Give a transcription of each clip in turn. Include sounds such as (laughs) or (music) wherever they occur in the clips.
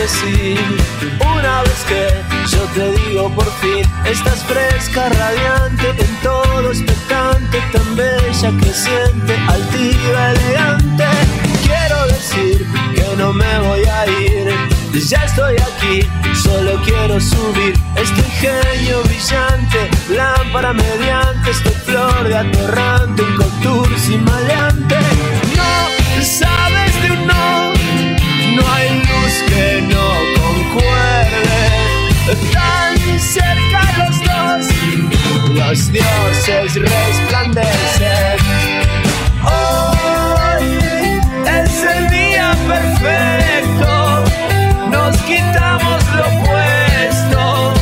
decir una vez que yo te digo por fin, estás fresca, radiante, en todo expectante, tan bella, creciente, altiva, elegante. Quiero decir que no me voy a ir, ya estoy aquí, solo quiero subir este ingenio brillante, lámpara mediante, este flor de atorrante, un contour sin maleante. No Tan cerca los dos, los dioses resplandecen. Hoy es el día perfecto, nos quitamos lo puesto.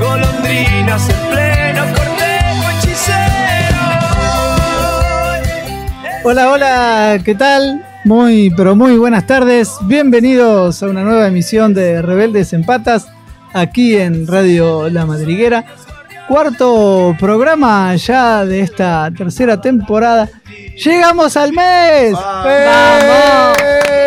Golondrinas en pleno cortejo hechicero. Hola, hola, ¿qué tal? Muy, pero muy buenas tardes. Bienvenidos a una nueva emisión de Rebeldes en Patas, aquí en Radio La Madriguera. Cuarto programa ya de esta tercera temporada. ¡Llegamos al mes! ¡Vamos!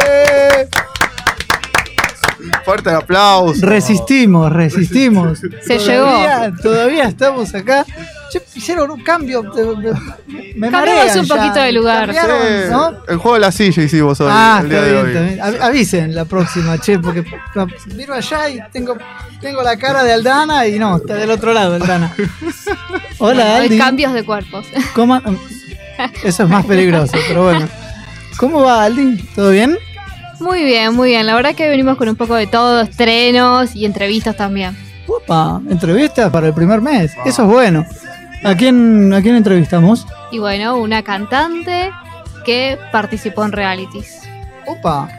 Fuerte el aplauso. Resistimos, resistimos. Se todavía, Todavía estamos acá. Che, hicieron un cambio. Me Cambiamos marean un ya. poquito de lugar. Cambiaron, Sí, ¿no? El juego de la silla hicimos hoy. Ah, el día está de bien, hoy. está bien. Av- Avisen la próxima, che, porque miro allá y tengo, tengo la cara de Aldana y no, está del otro lado Aldana. (laughs) Hola, Hay Aldi. cambios de cuerpos. ¿Cómo? (laughs) Eso es más peligroso, pero bueno. ¿Cómo va, Aldi? ¿Todo bien? Muy bien, muy bien. La verdad que venimos con un poco de todo, estrenos y entrevistas también. Opa, entrevistas para el primer mes. Eso es bueno. ¿A quién, ¿A quién entrevistamos? Y bueno, una cantante que participó en realities. Opa.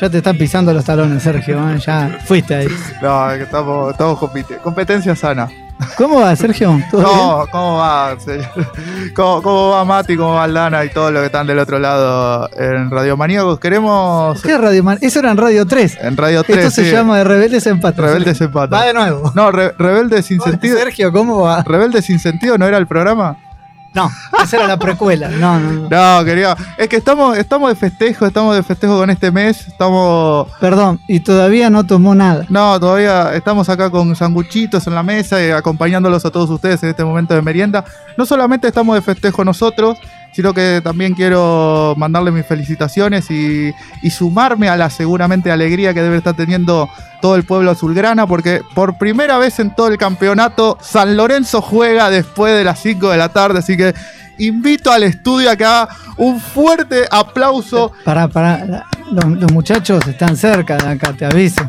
Ya te están pisando los talones, Sergio. ¿eh? Ya fuiste ahí. No, estamos, estamos compite- competencia sana. ¿Cómo va, Sergio? ¿Todo bien? No, ¿cómo va, señor? ¿Cómo, cómo va Mati? ¿Cómo va Aldana y todos los que están del otro lado en Radio Maníacos? Queremos. ¿Qué Radio Man? Eso era en Radio 3. En Radio 3. Esto se llama de Rebeldes en Patas. Rebeldes en Patas. Va de nuevo. No, Re- Rebelde sin sentido. Sergio, ¿cómo va? ¿Rebelde sin sentido no era el programa? No, esa era la precuela. No, no, no. No, quería. Es que estamos, estamos de festejo, estamos de festejo con este mes. Estamos. Perdón, y todavía no tomó nada. No, todavía estamos acá con sanguchitos en la mesa y acompañándolos a todos ustedes en este momento de merienda. No solamente estamos de festejo nosotros, sino que también quiero mandarle mis felicitaciones y, y sumarme a la seguramente alegría que debe estar teniendo todo el pueblo azulgrana, porque por primera vez en todo el campeonato San Lorenzo juega después de las 5 de la tarde, así que invito al estudio a que haga un fuerte aplauso. La- Los, los muchachos están cerca de acá, te aviso.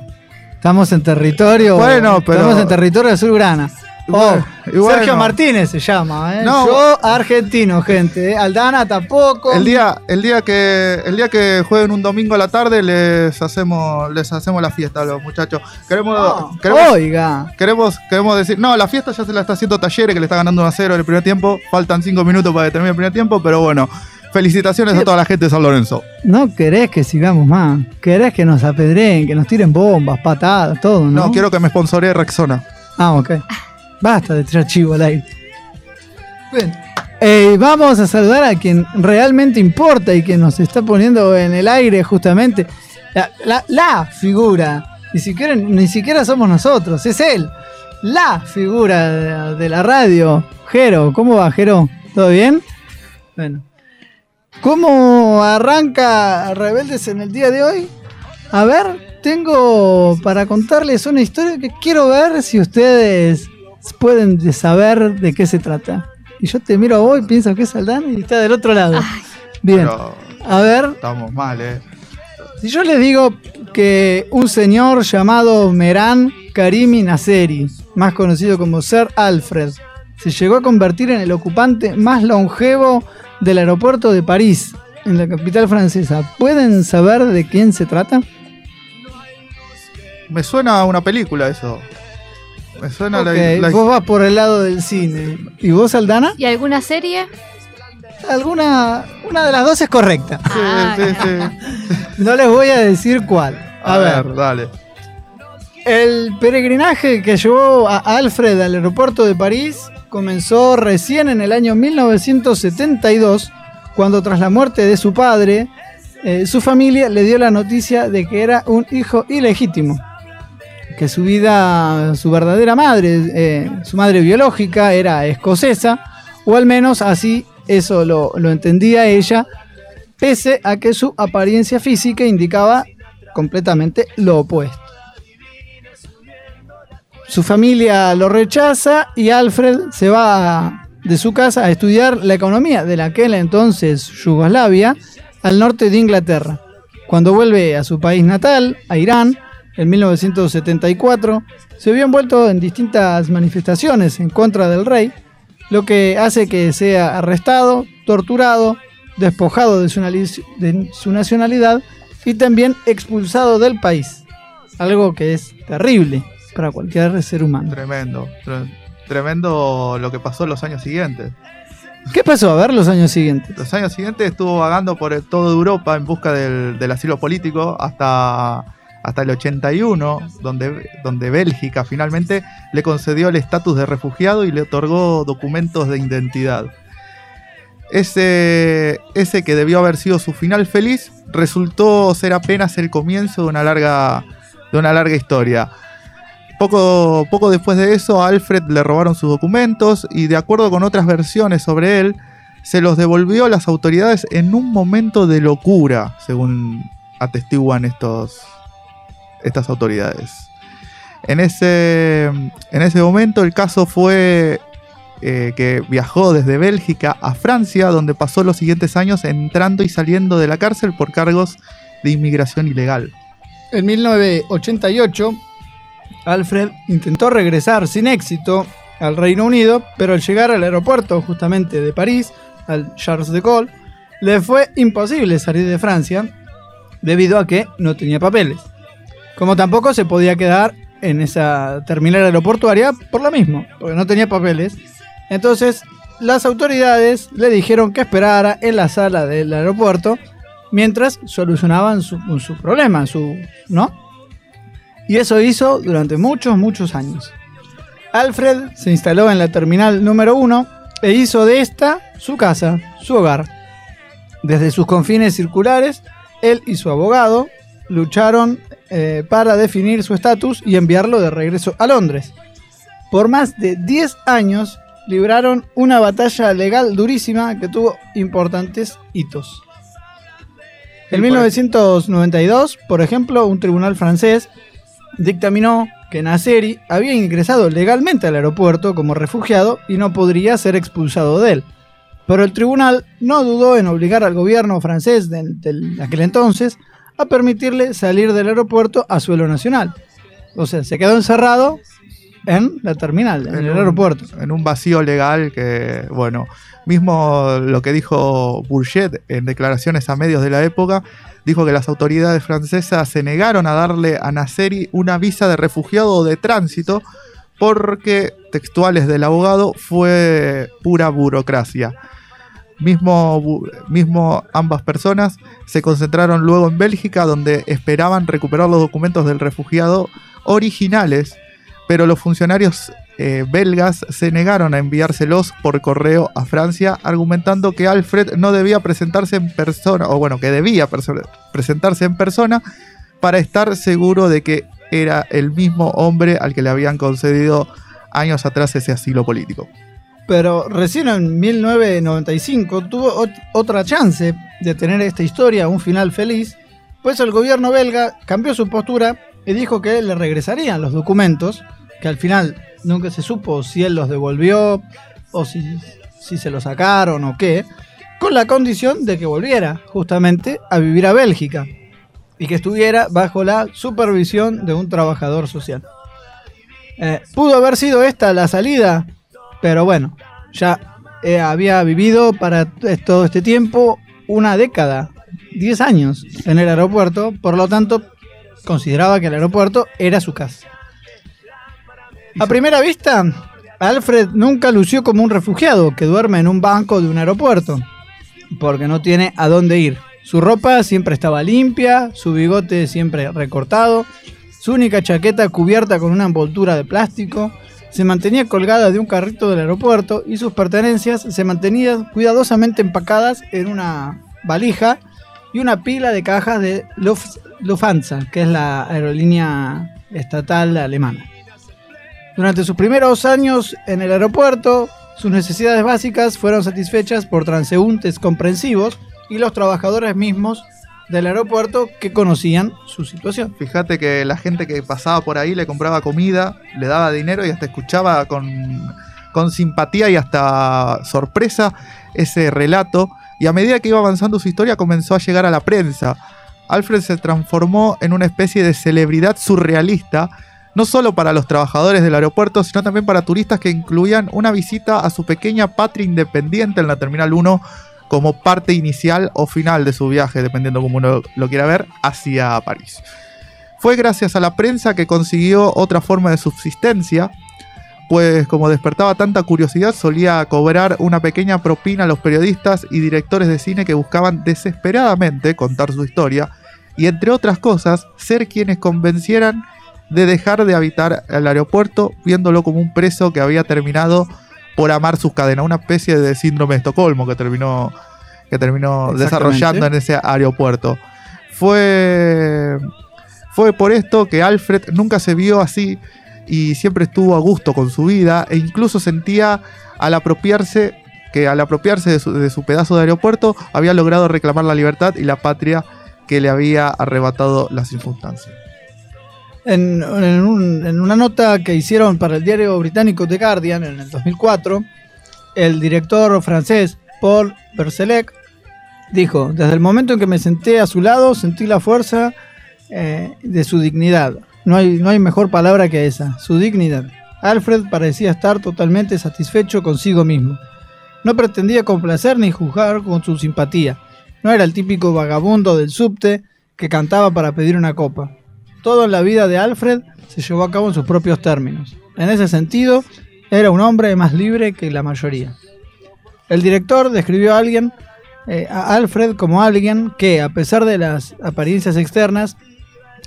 Estamos en territorio. Bueno, pero- Estamos en territorio azulgrana. Oh. Sergio Martínez se llama, ¿eh? No. Yo argentino, gente. ¿eh? Aldana tampoco. El día, el día que el día que jueguen un domingo a la tarde les hacemos les hacemos la fiesta a los muchachos. Queremos No, queremos, Oiga. queremos queremos decir, no, la fiesta ya se la está haciendo Talleres que le está ganando 1 a 0 en el primer tiempo. Faltan 5 minutos para que termine el primer tiempo, pero bueno, felicitaciones a toda la gente de San Lorenzo. No querés que sigamos más. Querés que nos apedreen, que nos tiren bombas, patadas, todo, ¿no? No, quiero que me sponsoree Rexona. Ah, ok. Basta de tirar chivo al aire. Bien. Eh, vamos a saludar a quien realmente importa y quien nos está poniendo en el aire justamente. La, la- la figura. Ni siquiera, ni siquiera somos nosotros, es él. La figura de, de la radio. Jero, ¿cómo va, Jero? ¿Todo bien? Bueno. ¿Cómo arranca Rebeldes en el día de hoy? A ver, tengo para contarles una historia que quiero ver si ustedes pueden saber de qué se trata. Y yo te miro a vos y pienso que es Aldana y está del otro lado. Ay. Bien, Pero a ver, estamos mal, eh. si yo les digo que un señor llamado Meran Karimi Nasseri, más conocido como Sir Alfred, se llegó a convertir en el ocupante más longevo del aeropuerto de París, en la capital francesa, ¿pueden saber de quién se trata? Me suena a una película eso. Me suena la- Ok, la, vos vas por el lado del cine. ¿Y vos, Aldana? ¿Y alguna serie? Alguna, una de las dos es correcta. Sí, Ah, sí, sí. (laughs) No les voy a decir cuál. A, ver, dale. El peregrinaje que llevó a Alfred al aeropuerto de París comenzó recién en el año 1972, cuando tras la muerte de su padre, eh, su familia le dio la noticia de que era un hijo ilegítimo. Que su vida, su verdadera madre, eh, su madre biológica, era escocesa, o al menos así eso lo, lo entendía ella, pese a que su apariencia física indicaba completamente lo opuesto. Su familia lo rechaza y Alfred se va de su casa a estudiar la economía de la aquel entonces Yugoslavia al norte de Inglaterra. Cuando vuelve a su país natal, a Irán, en 1974, se vio envuelto en distintas manifestaciones en contra del rey, lo que hace que sea arrestado, torturado, despojado de su, de su nacionalidad y también expulsado del país. Algo que es terrible para cualquier ser humano. Tremendo. tre- Tremendo lo que pasó en los años siguientes. ¿Qué pasó? A ver los años siguientes. Los años siguientes estuvo vagando por toda Europa en busca del, del asilo político hasta, hasta el 81, donde, donde Bélgica finalmente le concedió el estatus de refugiado y le otorgó documentos de identidad. Ese, ese que debió haber sido su final feliz resultó ser apenas el comienzo de una larga, de una larga historia. Poco, poco después de eso, a Alfred le robaron sus documentos y de acuerdo con otras versiones sobre él, se los devolvió a las autoridades en un momento de locura, según atestiguan estos, estas autoridades. En ese, en ese momento el caso fue eh, que viajó desde Bélgica a Francia, donde pasó los siguientes años entrando y saliendo de la cárcel por cargos de inmigración ilegal. En 1988, Alfred intentó regresar sin éxito al Reino Unido, pero al llegar al aeropuerto justamente de París, al Charles de Gaulle, le fue imposible salir de Francia debido a que no tenía papeles. Como tampoco se podía quedar en esa terminal aeroportuaria por lo mismo, porque no tenía papeles. Entonces, las autoridades le dijeron que esperara en la sala del aeropuerto mientras solucionaban su, su problema, su, ¿no? Y eso hizo durante muchos, muchos años. Alfred se instaló en la terminal número uno e hizo de esta su casa, su hogar. Desde sus confines circulares, él y su abogado lucharon eh, para definir su estatus y enviarlo de regreso a Londres. Por más de 10 años libraron una batalla legal durísima que tuvo importantes hitos. En 1992, por ejemplo, un tribunal francés dictaminó que Nasseri había ingresado legalmente al aeropuerto como refugiado y no podría ser expulsado de él. Pero el tribunal no dudó en obligar al gobierno francés de, de aquel entonces a permitirle salir del aeropuerto a suelo nacional. O sea, se quedó encerrado en la terminal, en, el un- aeropuerto. En un vacío legal que, bueno, mismo lo que dijo Bourget en declaraciones a medios de la época, dijo que las autoridades francesas se negaron a darle a Nasseri una visa de refugiado o de tránsito porque, textuales del abogado, fue pura burocracia. Mismo, mismo ambas personas se concentraron luego en Bélgica donde esperaban recuperar los documentos del refugiado originales, pero los funcionarios eh, belgas se negaron a enviárselos por correo a Francia, argumentando que Alfred no debía presentarse en persona, o bueno, que debía presentarse en persona para estar seguro de que era el mismo hombre al que le habían concedido años atrás ese asilo político. Pero recién en 1995 tuvo ot- otra chance de tener esta historia un final feliz, pues el gobierno belga cambió su postura y dijo que le regresarían los documentos, que al final nunca se supo si él los devolvió o si, si se los sacaron o qué, con la condición de que volviera justamente a vivir a Bélgica y que estuviera bajo la supervisión de un trabajador social. Eh, pudo haber sido esta la salida, pero bueno, ya eh, había vivido para todo este tiempo una década, 10 años en el aeropuerto, por lo tanto consideraba que el aeropuerto era su casa. A primera vista, Alfred nunca lució como un refugiado que duerme en un banco de un aeropuerto, porque no tiene a dónde ir. Su ropa siempre estaba limpia, su bigote siempre recortado, su única chaqueta cubierta con una envoltura de plástico, se mantenía colgada de un carrito del aeropuerto y sus pertenencias se mantenían cuidadosamente empacadas en una valija y una pila de cajas de Luft- Lufthansa, que es la aerolínea estatal alemana. Durante sus primeros años en el aeropuerto, sus necesidades básicas fueron satisfechas por transeúntes comprensivos y los trabajadores mismos del aeropuerto que conocían su situación. Fíjate que la gente que pasaba por ahí le compraba comida, le daba dinero y hasta escuchaba con, con simpatía y hasta sorpresa ese relato. Y a medida que iba avanzando su historia comenzó a llegar a la prensa. Alfred se transformó en una especie de celebridad surrealista, no solo para los trabajadores del aeropuerto, sino también para turistas que incluían una visita a su pequeña patria independiente en la Terminal 1 como parte inicial o final de su viaje, dependiendo cómo uno lo quiera ver, hacia París. Fue gracias a la prensa que consiguió otra forma de subsistencia, pues como despertaba tanta curiosidad solía cobrar una pequeña propina a los periodistas y directores de cine que buscaban desesperadamente contar su historia y entre otras cosas ser quienes convencieran de dejar de habitar el aeropuerto viéndolo como un preso que había terminado por amar sus cadenas, una especie de síndrome de Estocolmo que terminó, que terminó desarrollando en ese aeropuerto. Fue, fue por esto que Alfred nunca se vio así y siempre estuvo a gusto con su vida e incluso sentía al apropiarse que al apropiarse de su, de su pedazo de aeropuerto había logrado reclamar la libertad y la patria que le había arrebatado las circunstancias. En, en un- en una nota que hicieron para el diario británico The Guardian en el 2004, el director francés Paul Berselec dijo, desde el momento en que me senté a su lado sentí la fuerza eh, de su dignidad. No hay, no hay mejor palabra que esa, su dignidad. Alfred parecía estar totalmente satisfecho consigo mismo. No pretendía complacer ni juzgar con su simpatía. No era el típico vagabundo del subte que cantaba para pedir una copa. Todo en la vida de Alfred se llevó a cabo en sus propios términos. En ese sentido, era un hombre más libre que la mayoría. El director describió a alguien, eh, a Alfred como alguien que, a pesar de las apariencias externas,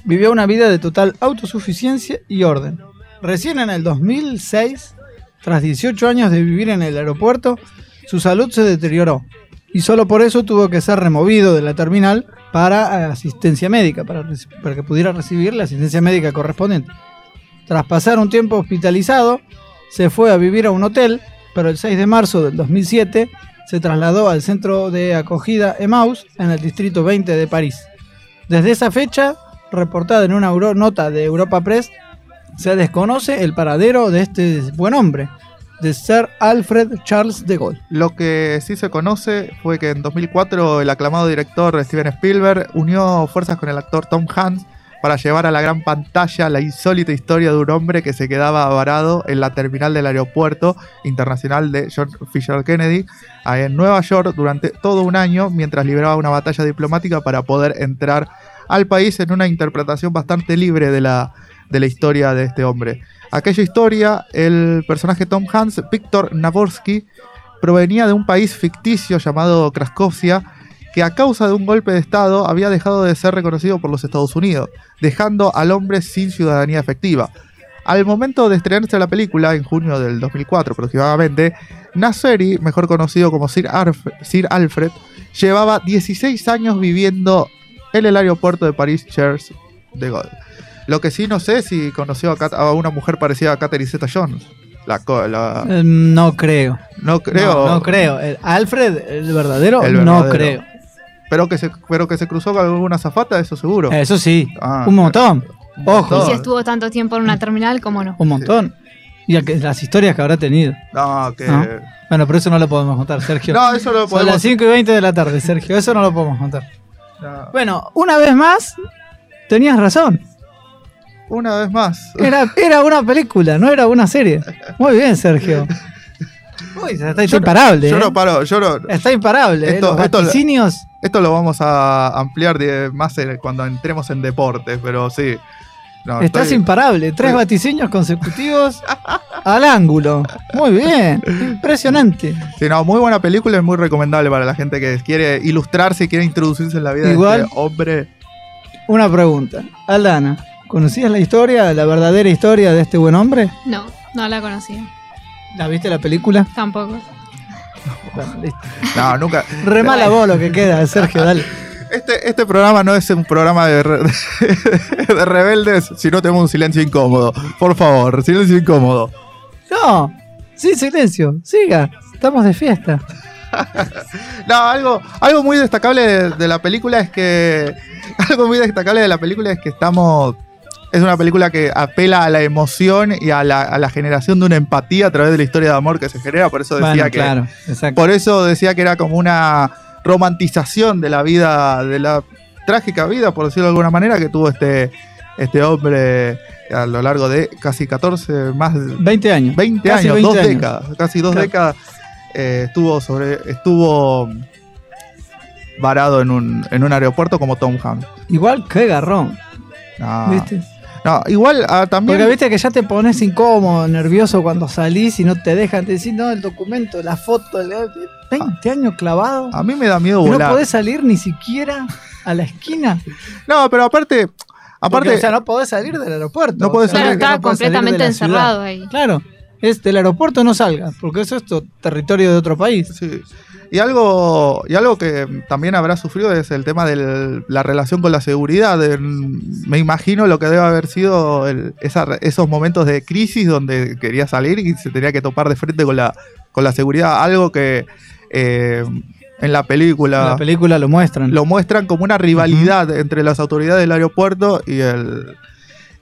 vivió una vida de total autosuficiencia y orden. Recién en el 2006, tras 18 años de vivir en el aeropuerto, su salud se deterioró y solo por eso tuvo que ser removido de la terminal para eh, asistencia médica, para, para que pudiera recibir la asistencia médica correspondiente. Tras pasar un tiempo hospitalizado, se fue a vivir a un hotel, pero el 6 de marzo del 2007 se trasladó al centro de acogida Emmaus en el distrito 20 de París. Desde esa fecha, reportada en una nota de Europa Press, se desconoce el paradero de este buen hombre, de Sir Alfred Charles de Gaulle. Lo que sí se conoce fue que en 2004 el aclamado director Steven Spielberg unió fuerzas con el actor Tom Hanks para llevar a la gran pantalla la insólita historia de un hombre que se quedaba varado en la terminal del aeropuerto internacional de John Fisher Kennedy en Nueva York durante todo un año mientras libraba una batalla diplomática para poder entrar al país en una interpretación bastante libre de la, de la historia de este hombre. Aquella historia, el personaje Tom Hanks, Víctor Naborsky, provenía de un país ficticio llamado Cracovia, que a causa de un golpe de Estado había dejado de ser reconocido por los Estados Unidos, dejando al hombre sin ciudadanía efectiva. Al momento de estrenarse la película, en junio del 2004 aproximadamente, Nasseri, mejor conocido como Sir, Sir Alfred, llevaba 16 años viviendo en el aeropuerto de París Charles de Gaulle. Lo que sí no sé si conoció a, una mujer parecida a Catherine Zeta-Jones. La, co- la- Eh, no creo. no creo. No, no creo. El Alfred, el verdadero, El no creo. Pero que se, pero que se cruzó con alguna zafata, eso seguro. Eso sí, Ah, un montón. Ojo, Y si estuvo tanto tiempo en una terminal, ¿cómo no? un montón. Y las historias que habrá tenido. No, que. No. Bueno, pero eso no lo podemos contar, Sergio. (laughs) No, eso lo Son podemos. las 5 y 20 de la tarde, Sergio. Eso no lo podemos contar. No. Bueno, una vez más, tenías razón. Una vez más. Era, era una película, no era una serie. Muy bien, Sergio. Uy, está, está Yo no- imparable. Yo ¿eh? no paro, yo no. Está imparable. ¿eh? Esto- Los esto- vaticinios. Esto lo vamos a ampliar de- más cuando entremos en deportes, pero sí. No, Estás estoy- imparable. Tres vaticinios consecutivos (laughs) al ángulo. Muy bien. Impresionante. Sí, no, muy buena película y muy recomendable para la gente que quiere ilustrarse y quiere introducirse en la vida Igual- de este hombre. Una pregunta. Aldana, ¿conocías la historia, la verdadera historia de este buen hombre? No, no la conocía. ¿La viste la película? Tampoco. No, nunca. Re mala voz lo que queda, Sergio, dale. Este, este programa no es un programa de, re- (laughs) de rebeldes, sino tenemos un silencio incómodo. Por favor, silencio incómodo. No, sí, silencio, siga, estamos de fiesta. (laughs) No, algo, algo muy destacable de, de la película es que. (laughs) Algo muy destacable de la película es que estamos. Es una película que apela a la emoción y a la, a la generación de una empatía a través de la historia de amor que se genera. Por eso decía Bueno, que. claro, exacto. Por eso decía que era como una romantización de la vida, de la trágica vida, por decirlo de alguna manera, que tuvo este, este hombre a lo largo de casi 14, más de 20 años. 20 Casi años, 20 dos años. décadas, casi dos Claro. décadas eh, estuvo sobre, estuvo varado en un, en un aeropuerto como Tom Hanks. Igual qué garrón, No, ¿viste? No, igual ah, también. Porque viste que ya te pones incómodo, nervioso cuando salís y no te dejan, te decís, no, el documento, la foto, el- 20 años clavado. A mí me da miedo y no volar. podés salir ni siquiera a la esquina. (laughs) No, pero aparte, aparte, Porque, o sea, no podés salir del aeropuerto. No podés Claro, salir- que estaba no podés salir de completamente ciudad. encerrado ahí. Claro, es del aeropuerto no salgas, porque eso es tu territorio de otro país. Sí. Y algo, y algo que también habrá sufrido es el tema de la relación con la seguridad. Me imagino lo que debe haber sido el- esa- esos momentos de crisis donde quería salir y se tenía que topar de frente con la, con la seguridad. Algo que eh, en la película, En la película lo muestran. lo muestran como una rivalidad entre las autoridades del aeropuerto y el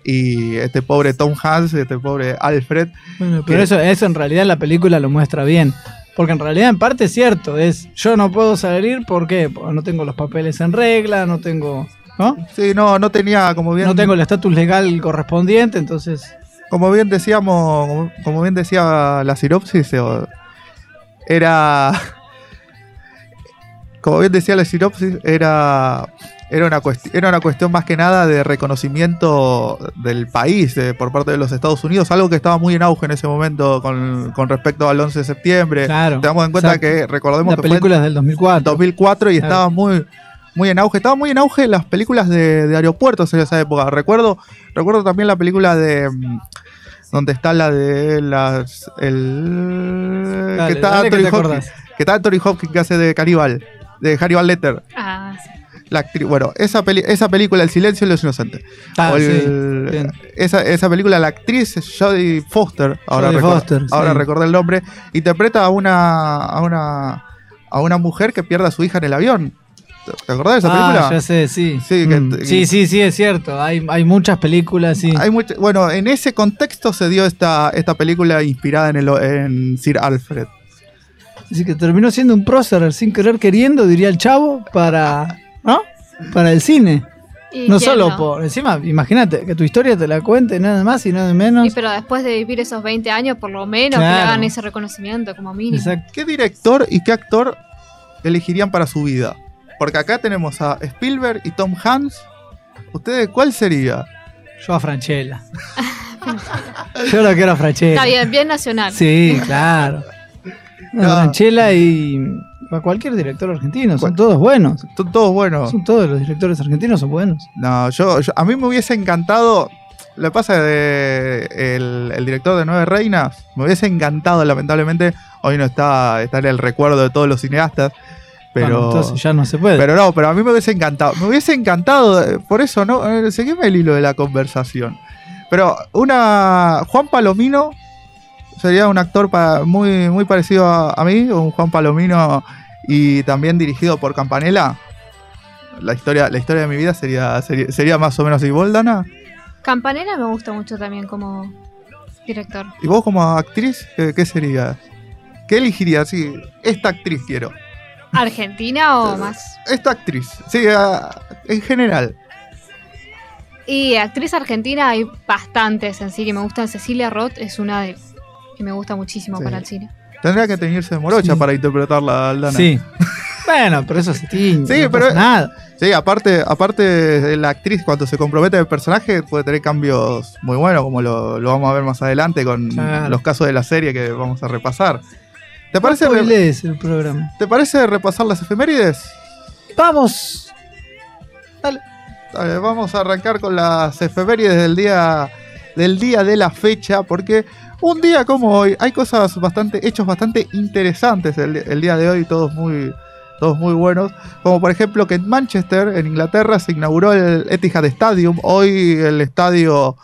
y este pobre Tom Hanks, este pobre Alfred. Bueno, pero que- eso, eso en realidad la película lo muestra bien. Porque en realidad en parte es cierto, es yo no puedo salir ¿por qué? Porque no tengo los papeles en regla, no tengo, ¿no? Sí, no, no tenía como bien No tengo el estatus legal correspondiente, entonces Como bien decíamos, como, bien decía la sinopsis, era. (laughs) Como bien decía la sinopsis, era. Era una, era una cuestión más que nada de reconocimiento del país eh, por parte de los Estados Unidos, algo que estaba muy en auge en ese momento con, con respecto al 11 de septiembre. claro. Tengamos en cuenta que recordemos La que fue película es del en 2004. 2004 y Claro. estaba muy, muy en auge. Estaba muy en auge las películas de, de aeropuertos en esa época. Recuerdo, recuerdo también la película de. mm, Donde está la de las. El. Dale, que, está que Anthony te Hopkins, que está Anthony Hopkins que hace de Caribal. De Hannibal Letter. Ah, sí. La actriz, bueno, esa, peli- esa película, El silencio de los inocentes. Ah, sí, bien. esa, esa película, la actriz Jodie Foster, ahora, Jodie recor- Foster, ahora sí. recordé el nombre, interpreta a una, a una a una mujer que pierde a su hija en el avión. ¿Te acordás de esa Ah, película? ya sé, sí. Sí, que- Mm, sí, sí, sí, es cierto. Hay, hay muchas películas, sí. Hay mucha- bueno, en ese contexto se dio esta, esta película inspirada en, el, en Sir Alfred. Así que terminó siendo un prócer sin querer queriendo, diría el chavo, para, ¿no? Para el cine. ¿Y No solo no? por. Encima, imagínate que tu historia te la cuente nada más y nada menos. Y pero después de vivir esos 20 años, por lo menos que le hagan ese reconocimiento como mínimo. Exacto. ¿Qué director y qué actor elegirían para su vida? Porque acá tenemos a Spielberg y Tom Hanks. ¿Ustedes cuál sería? Yo a Franchella. (laughs) Yo lo quiero a Franchella. Está bien, bien nacional. Sí, claro. No. Franchella y a cualquier director argentino, son todos buenos. Son todos buenos. Son todos los directores argentinos son buenos. No, yo, yo- a mí me hubiese encantado. Lo que pasa de el, el director de Nueve Reinas, me hubiese encantado, lamentablemente, hoy no está, está en el recuerdo de todos los cineastas. Pero, Bueno, entonces ya no se puede. pero no, pero a mí me hubiese encantado. Me hubiese encantado, por eso, ¿no? Eh, Seguime el hilo de la conversación. Pero una. Juan Palomino sería un actor pa- muy, muy parecido a, a mí, un Juan Palomino y también dirigido por Campanella. La historia, la historia de mi vida sería, sería, sería más o menos igual, Dana. Campanella me gusta mucho también como director. ¿Y vos como actriz, qué, qué sería? ¿Qué elegirías? Sí, esta actriz quiero. ¿Argentina o más? Esta actriz, sí, en general. Y actriz argentina hay bastantes en sí que me gustan. Cecilia Roth es una de que me gusta muchísimo Sí. para el cine. Tendría que teñirse de morocha Sí. para interpretarla, Dana. Sí. bueno, pero eso se tiñe. Sí, no pero- pasa nada. Sí, aparte, aparte de la actriz, cuando se compromete el personaje, puede tener cambios muy buenos, como lo, lo vamos a ver más adelante con Claro. los casos de la serie que vamos a repasar. ¿Te parece, spoilees el programa. ¿Te parece repasar las efemérides? Vamos. Dale, vamos a arrancar con las efemérides del día, del día de la fecha, porque un día como hoy hay cosas bastante, hechos bastante interesantes el, el día de hoy, todos muy, todos muy buenos. Como por ejemplo que en Manchester, en Inglaterra, se inauguró el Etihad Stadium, hoy el estadio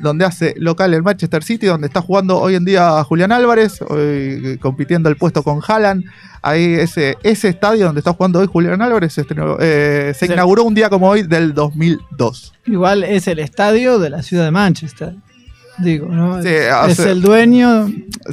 donde hace local el Manchester City, donde está jugando hoy en día Julián Álvarez, hoy compitiendo el puesto con Haaland. Ahí ese, ese estadio donde está jugando hoy Julián Álvarez estrenó- eh, se inauguró un día como hoy del 2002. Igual es el estadio de la ciudad de Manchester. Digo, ¿no? Sí, es sea- el dueño.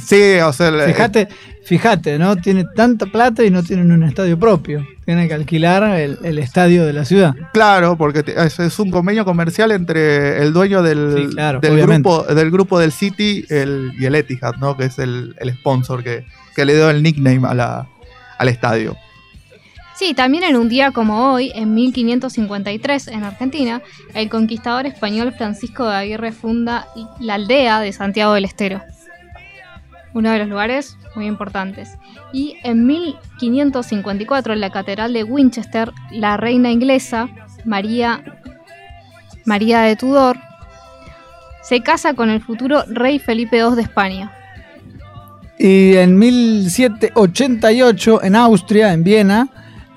Sí, o sea, el- Fíjate, fíjate, ¿no? Tiene tanta plata y no tienen un estadio propio. Tienen que alquilar el, el estadio de la ciudad. Claro, porque te- es, es un convenio comercial entre el dueño del, Sí, claro, del, grupo, del grupo del City el- y el Etihad, ¿no? que es el, el sponsor que, que le dio el nickname a la, al estadio. Sí, también en un día como hoy, en 1553, en Argentina, el conquistador español Francisco de Aguirre funda la aldea de Santiago del Estero. Uno de los lugares muy importantes. Y en 1554, en la Catedral de Winchester, la reina inglesa, María, María de Tudor, se casa con el futuro rey Felipe II de España. Y en 1788, en Austria, en Viena,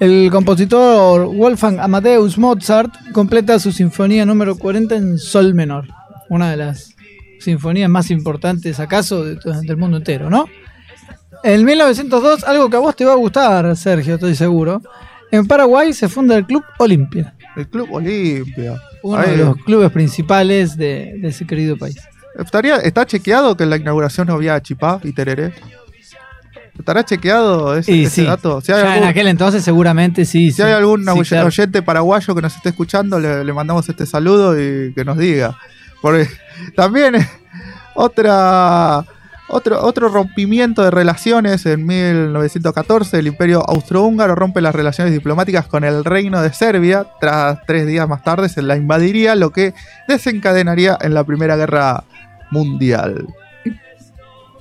el compositor Wolfgang Amadeus Mozart completa su sinfonía número 40 en sol menor. Una de las sinfonías más importantes, acaso, de del mundo entero, ¿no? En 1902, algo que a vos te va a gustar, Sergio, estoy seguro. En Paraguay se funda el Club Olimpia, El Club Olimpia. uno Ahí, de los clubes principales de, de ese querido país. ¿Estaría, ¿Está chequeado que en la inauguración no había chipá y tereré? ¿Estará chequeado ese, Y ese sí, dato? Si hay, ya en algún, aquel entonces seguramente sí. si sí, hay algún sí, claro. oyente paraguayo que nos esté escuchando, le, le mandamos este saludo y que nos diga. Porque (laughs) también otra, otro, otro rompimiento de relaciones en 1914, el imperio austrohúngaro rompe las relaciones diplomáticas con el reino de Serbia, tras tres días más tarde se la invadiría, lo que desencadenaría en la Primera Guerra Mundial.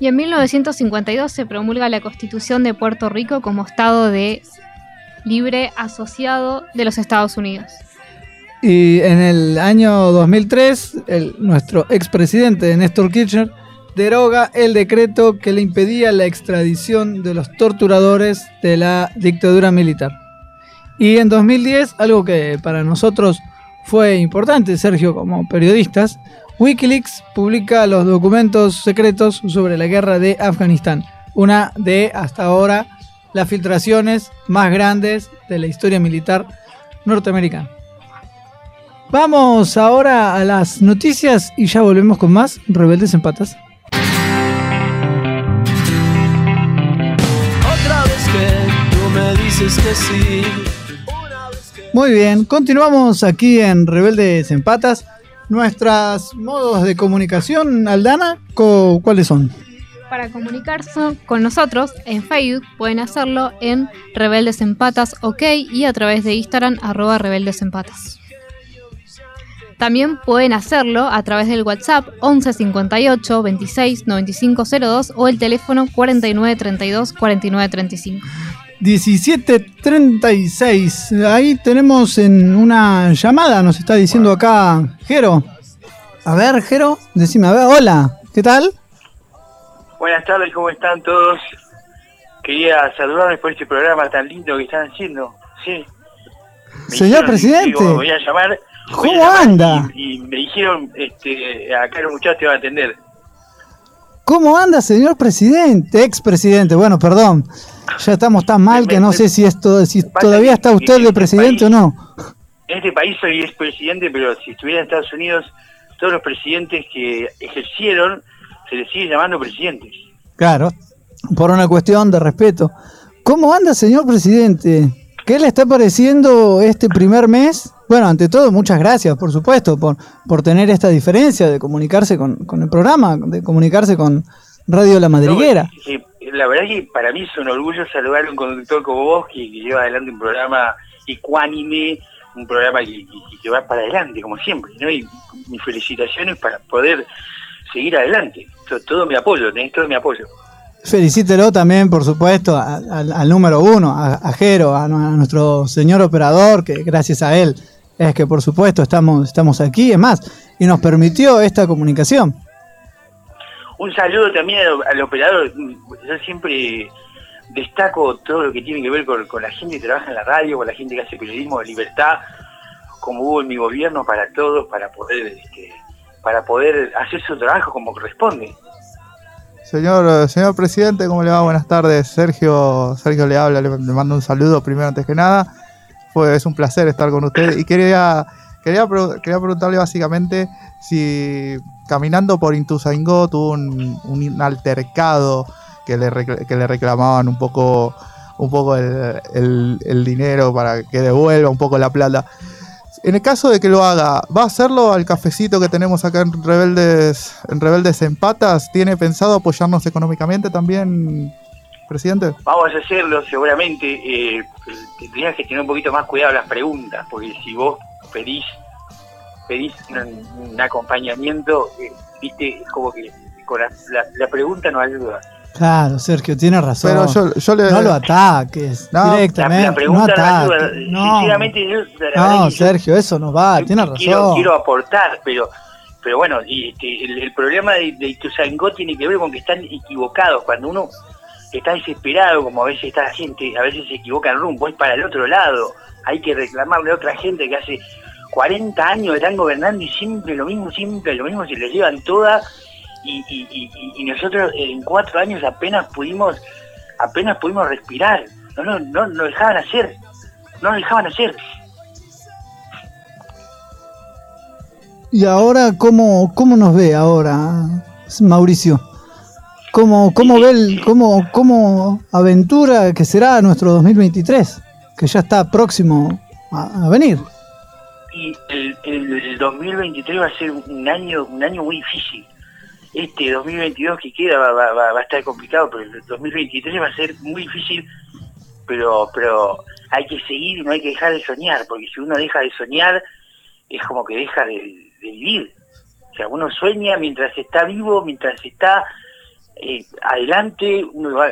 Y en 1952 se promulga la Constitución de Puerto Rico como Estado de libre asociado de los Estados Unidos. Y en el año 2003, el, nuestro expresidente Néstor Kirchner deroga el decreto que le impedía la extradición de los torturadores de la dictadura militar. Y en 2010, algo que para nosotros fue importante, Sergio, como periodistas, Wikileaks publica los documentos secretos sobre la guerra de Afganistán, una de hasta ahora las filtraciones más grandes de la historia militar norteamericana. Vamos ahora a las noticias y ya volvemos con más Rebeldes en Patas. Otra vez que tú me dices que sí. Una vez que Muy bien, continuamos aquí en Rebeldes en Patas. Nuestros modos de comunicación, Aldana, ¿cuáles son? Para comunicarse con nosotros en Facebook pueden hacerlo en Rebeldes en Patas OK y a través de Instagram arroba Rebeldes en. También pueden hacerlo a través del WhatsApp 11 58 26 95 02 o el teléfono 49 32 49 35. 1736. Ahí tenemos en una llamada, nos está diciendo acá Jero. A ver, Jero, decime, a ver, hola, ¿qué tal? Buenas tardes, ¿cómo están todos? Quería saludarles por este programa tan lindo que están haciendo. Sí. Me Señor dijeron, presidente. digo, voy a llamar. a ¿Cómo llamar anda? Y, y me dijeron, este, acá los muchachos te van a atender. ¿Cómo anda, señor presidente? Expresidente, bueno, perdón. Ya estamos tan mal que no sé si esto, si todavía está usted de este presidente o no. En este país soy expresidente, pero si estuviera en Estados Unidos, todos los presidentes que ejercieron se les sigue llamando presidentes. Claro, por una cuestión de respeto. ¿Cómo anda, señor presidente? ¿Qué le está pareciendo este primer mes? Bueno, ante todo, muchas gracias, por supuesto, por, por tener esta diferencia de comunicarse con, con el programa, de comunicarse con Radio La Madriguera. No, la verdad que para mí es un orgullo saludar a un conductor como vos que, que lleva adelante un programa ecuánime, un programa que, que- que va para adelante, como siempre, ¿no? Y mis felicitaciones para poder seguir adelante. Todo, todo mi apoyo, tenés todo mi apoyo. Felicítelo también, por supuesto, a- al- al número uno, a, a Jero, a nuestro señor operador, que gracias a él es que, por supuesto, estamos, estamos aquí, es más, y nos permitió esta comunicación. Un saludo también al, al operador. Yo siempre destaco todo lo que tiene que ver con, con la gente que trabaja en la radio, con la gente que hace periodismo de libertad, como hubo en mi gobierno para todos, para poder este, para poder hacer su trabajo como corresponde. Señor, señor presidente, ¿cómo le va? Buenas tardes. Sergio, Sergio le habla, le, le mando un saludo primero antes que nada. Fue, es un placer estar con usted y quería, quería, quería preguntarle básicamente si caminando por Intuzaingó tuvo un, un altercado que le, que le reclamaban un poco, un poco el, el- el dinero para que devuelva un poco la plata. En el caso de que lo haga, ¿va a hacerlo al cafecito que tenemos acá en Rebeldes en Rebeldes en Patas? ¿Tiene pensado apoyarnos económicamente también, presidente? Vamos a hacerlo seguramente. Eh, tendrías que tener un poquito más cuidado las preguntas, porque si vos pedís, pedís un, un acompañamiento, eh, viste, es como que con la, la- la pregunta no ayuda. Claro, Sergio, tiene razón. Pero yo, yo le... No lo ataques No. Directamente. la pregunta no, ataques. No, Sinceramente, yo, la verdad no que yo- Sergio, eso no va, tiene quiero, razón. quiero aportar, pero pero bueno, y este, el, el problema de, de Ituzaingó tiene que ver con que están equivocados. Cuando uno está desesperado, como a veces está la gente, a veces se equivoca el rumbo, es para el otro lado. Hay que reclamarle a otra gente que hace 40 años están gobernando y siempre lo mismo, siempre lo mismo, se les llevan todas y, nosotros en cuatro años apenas pudimos apenas pudimos respirar. No, no, no, no dejaban hacer, no nos dejaban hacer. Y ahora, ¿cómo, cómo nos ve ahora, Mauricio? ¿Cómo, cómo ve, el, cómo, cómo aventura que será nuestro 2023? Que ya está próximo a, venir. y el, el, el 2023 va a ser un año un año muy difícil. Este 2022 que queda va, va, va- va a estar complicado, pero el 2023 va a ser muy difícil, pero pero hay que seguir y no hay que dejar de soñar, porque si uno deja de soñar es como que deja de, de vivir. O sea, uno sueña mientras está vivo, mientras está eh, adelante, uno va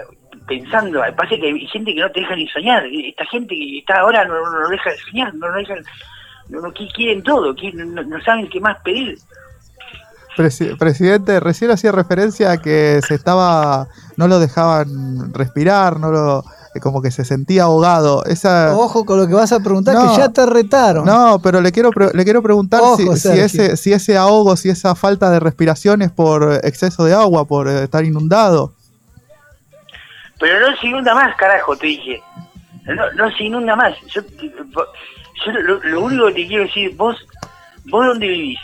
pensando. Pasa que hay gente que no te deja ni soñar. Esta gente que está ahora no, no, deja de soñar, no, no deja no, no, qui- quieren todo, quieren- no, saben qué más pedir. Presi- presidente, recién hacía referencia a que se estaba, no lo dejaban respirar, no lo, como que se sentía ahogado. Esa, Ojo con lo que vas a preguntar, No. que ya te retaron. no, pero le quiero, pre- le quiero preguntar Ojo, si, si ese, si ese ahogo, si esa falta de respiración es por exceso de agua, por eh, estar inundado. Pero no se inunda más, carajo, te dije. No, no se inunda más. Yo, yo lo, lo único que te quiero decir, vos, vos dónde vivís.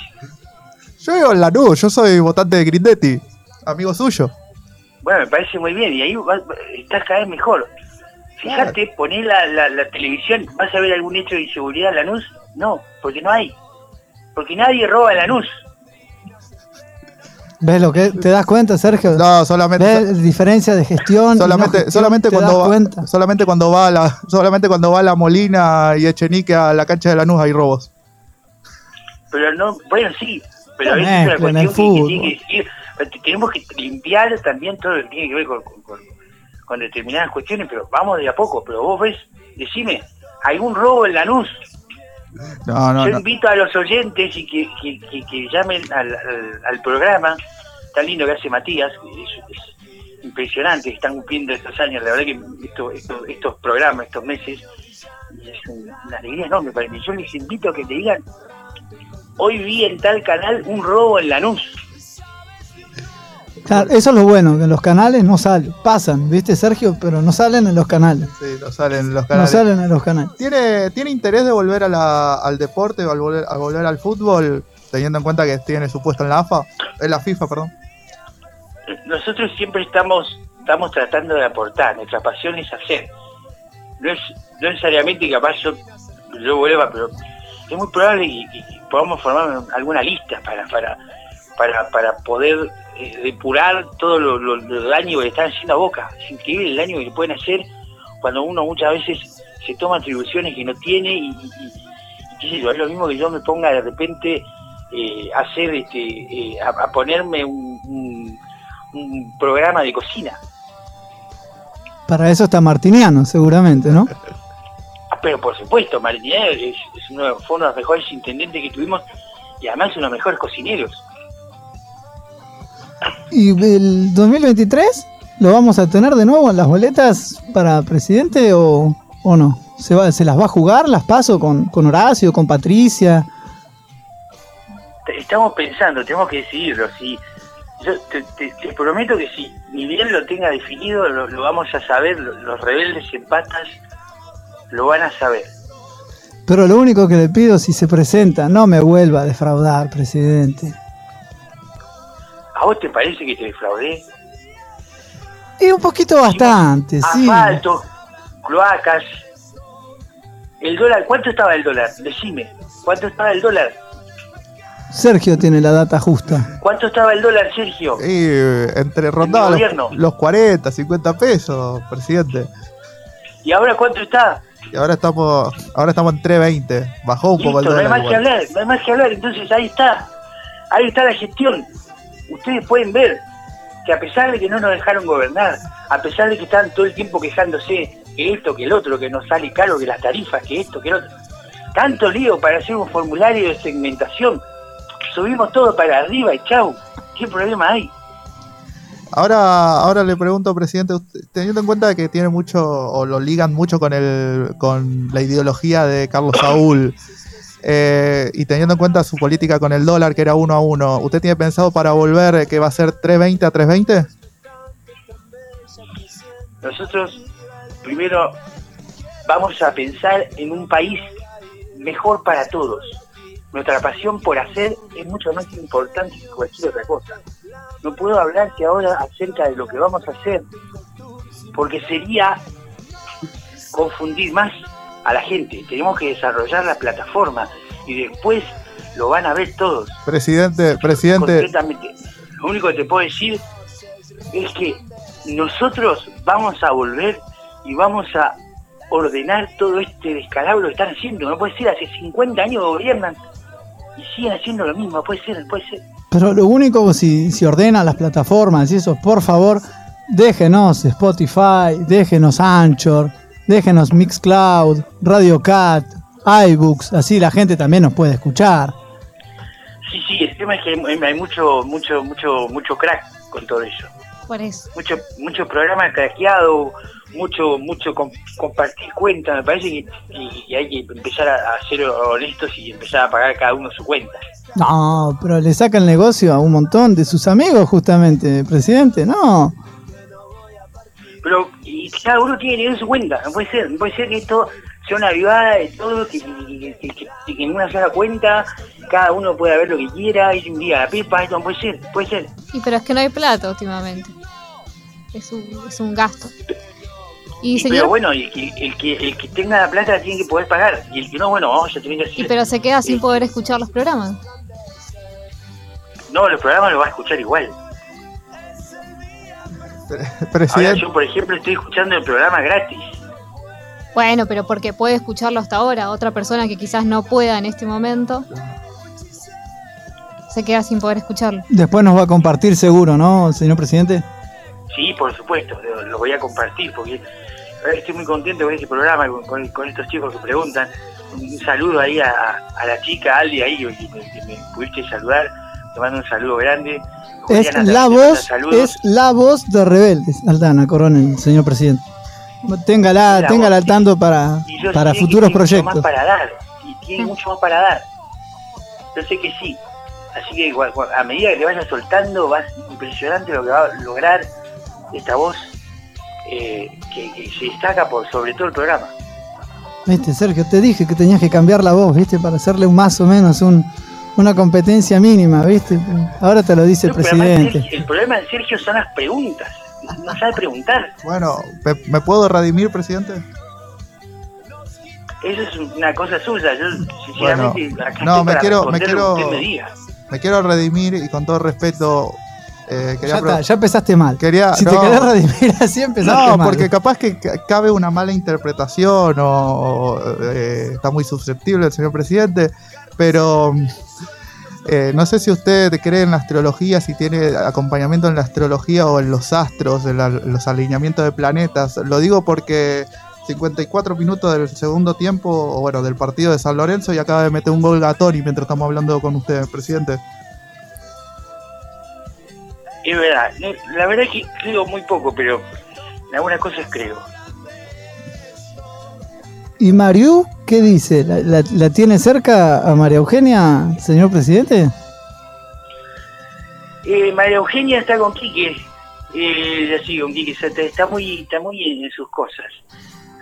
Yo vivo en Lanús, yo soy votante de Grindetti, amigo suyo. Bueno, me parece muy bien, y ahí va- estás cada vez mejor. Fíjate, poné la, la, la televisión, ¿vas a ver algún hecho de inseguridad en Lanús? No, porque no hay. Porque nadie roba en Lanús. ¿Ves lo que te das cuenta, Sergio? No, solamente... ¿Ves diferencia de gestión? no Solamente, gestión? solamente ¿Te das cuando va, cuenta? solamente cuando va a la, solamente cuando va la Molina y Echenique a la cancha de Lanús hay robos. Pero no, bueno, sí, pero a veces es una cuestión que, que tiene que decir, tenemos que limpiar también todo lo que tiene que ver con, con- con- con determinadas cuestiones, pero vamos de a poco, pero vos ves, decime, ¿algún robo en Lanús? No, no, Yo no. invito a los oyentes y que, que, que- que llamen al, al- al programa tan lindo que hace Matías, que es, es impresionante, que están cumpliendo estos años, la verdad que esto- esto- estos programas, estos meses, es un- una alegría enorme para mí. Yo les invito a que te digan, hoy vi en tal canal un robo en Lanús. Claro, eso es lo bueno, que en los canales no salen. Pasan, ¿viste, Sergio? Pero no salen en los canales. Sí, no salen los No canales. salen en los canales. ¿Tiene, ¿Tiene interés de volver a la- al deporte o al volver, a volver al fútbol, teniendo en cuenta que tiene su puesto en la AFA? En la FIFA, perdón. Nosotros siempre estamos estamos tratando de aportar, nuestra pasión es hacer. No es no necesariamente capaz yo, yo vuelva, pero es muy probable que, que- que podamos formar alguna lista para para para, para poder eh, depurar todo lo, lo- lo daño que le están haciendo a Boca. Es increíble el daño que le pueden hacer cuando uno muchas veces se toma atribuciones que no tiene y, y- y qué sé yo, es lo mismo que yo me ponga de repente eh, a hacer este eh, a, a ponerme un, un- un programa de cocina. Para eso está Martiniano, seguramente, ¿no? Ah, Pero por supuesto, Martínez es, es uno, fue uno de los mejores intendentes que tuvimos y además uno de los mejores cocineros. ¿Y el 2023? ¿Lo vamos a tener de nuevo en las boletas para presidente o, o no? ¿Se, va, ¿Se las va a jugar? ¿Las paso con, con Horacio, con Patricia? Estamos pensando, tenemos que decidirlo. Si, yo te, te- te prometo que si ni bien lo tenga definido, lo, lo vamos a saber. lo- Los rebeldes en patas lo van a saber. Pero lo único que le pido, si se presenta, no me vuelva a defraudar, presidente. ¿A vos te parece que te defraudé? Y un poquito bastante, sí. Asfalto, cloacas. El dólar, ¿cuánto estaba el dólar? Decime, ¿cuánto estaba el dólar? Sergio tiene la data justa. ¿Cuánto estaba el dólar, Sergio? Y eh, entre rondaba los, gobierno. los 40, 50 pesos, presidente. ¿Y ahora cuánto está? Y ahora estamos, ahora estamos en 3.20. Bajó un poco el Listo, no hay dólar. más que hablar, no hay más que hablar. Entonces ahí está, ahí está la gestión. Ustedes pueden ver que a pesar de que no nos dejaron gobernar, a pesar de que están todo el tiempo quejándose que esto, que el otro, que nos sale caro, que las tarifas, que esto, que el otro, tanto lío para hacer un formulario de segmentación, subimos todo para arriba y chau, ¿qué problema hay? Ahora, ahora le pregunto, presidente, usted- teniendo en cuenta que tiene mucho, o lo ligan mucho con el, con la ideología de Carlos Saúl, eh, y teniendo en cuenta su política con el dólar, que era uno a uno, ¿usted tiene pensado para volver que va a ser 3.20 a 3.20? Nosotros primero vamos a pensar en un país mejor para todos. Nuestra pasión por hacer es mucho más importante que cualquier otra cosa. No puedo hablarte ahora acerca de lo que vamos a hacer, porque sería confundir más a la gente. Tenemos que desarrollar la plataforma y después lo van a ver todos. Presidente, presidente, lo único que te puedo decir es que nosotros vamos a volver y vamos a ordenar todo este descalabro que están haciendo. No puede ser, hace 50 años gobiernan y siguen haciendo lo mismo. No puede ser, no puede ser. Pero lo único, si, si ordenan las plataformas y eso, por favor, déjenos Spotify, déjenos Anchor, déjenos Mixcloud, Radio Cat, iBooks, así la gente también nos puede escuchar. Sí, sí, el tema es que hay, hay mucho, mucho, mucho, mucho crack con todo eso. Por eso. Mucho, mucho programa craqueado, mucho, mucho com- compartir cuenta. Me parece que, que hay que empezar a, a ser honestos y empezar a pagar cada uno su cuenta. No, pero le saca el negocio a un montón de sus amigos, justamente, presidente, no. Pero y cada uno tiene que tener su cuenta, no puede ser, no puede ser que esto sea una vivada de todo, que, que, que- que- en una sola cuenta cada uno pueda ver lo que quiera, y un día la pepa, esto no puede ser, puede ser. Y pero es que no hay plata últimamente. Es un, es un gasto. Y Y pero bueno, el, que- el que, el que tenga la plata tiene que poder pagar, y el que no, bueno, vamos a tener que hacer. y pero se queda sin poder escuchar los programas. No, los programas los va a escuchar igual. (laughs) Ahora presidente, yo, por ejemplo, estoy escuchando el programa gratis. Bueno, pero porque puede escucharlo hasta ahora. Otra persona que quizás no pueda en este momento se queda sin poder escucharlo. Después nos va a compartir seguro, ¿no, señor presidente? Sí, por supuesto, lo, voy a compartir porque estoy muy contento con este programa, con, con- con estos chicos que preguntan. Un saludo ahí a, a la chica Aldi ahí que me, que me pudiste saludar. Te mando un saludo grande. Es la voz, es la voz de Rebeldes, Aldana Coronel, señor presidente. Téngala, La téngala al tanto para, para que futuros mucho proyectos. más para dar. Y tiene mucho más para dar. Yo sé que sí. Así que igual, igual, a medida que te vayas soltando, vas impresionante lo que va a lograr esta voz eh, que, que se destaca por sobre todo el programa. Viste, Sergio, te dije que tenías que cambiar la voz, viste, para hacerle un más o menos un, una competencia mínima, viste. Ahora te lo dice el No, presidente. Sergio- el problema de Sergio son las preguntas. No sabe preguntar. bueno, ¿me, me puedo redimir, presidente? Eso es una cosa suya. Yo, sinceramente, acá no, estoy me para quiero- me quiero- usted me diga. Me quiero redimir y con todo respeto, eh, quería Ya, está, ya empezaste mal. quería- si te no. querés redimir así, empezaste No, mal. porque capaz que ca- cabe una mala interpretación o, o, eh, está muy susceptible el señor presidente, pero eh, no sé si usted cree en la astrología, si tiene acompañamiento en la astrología o en los astros, en, la- los alineamientos de planetas. Lo digo porque 54 minutos del segundo tiempo, o bueno, del partido de San Lorenzo y acaba de meter un gol Gatori mientras estamos hablando con usted, presidente. Es verdad, la verdad es que creo muy poco, pero en algunas cosas creo. ¿Y Mariu qué dice? ¿La, la- la tiene cerca a María Eugenia, señor presidente? Eh, María Eugenia está con Quique, eh, sí, con Quique, está, muy, está muy en sus cosas.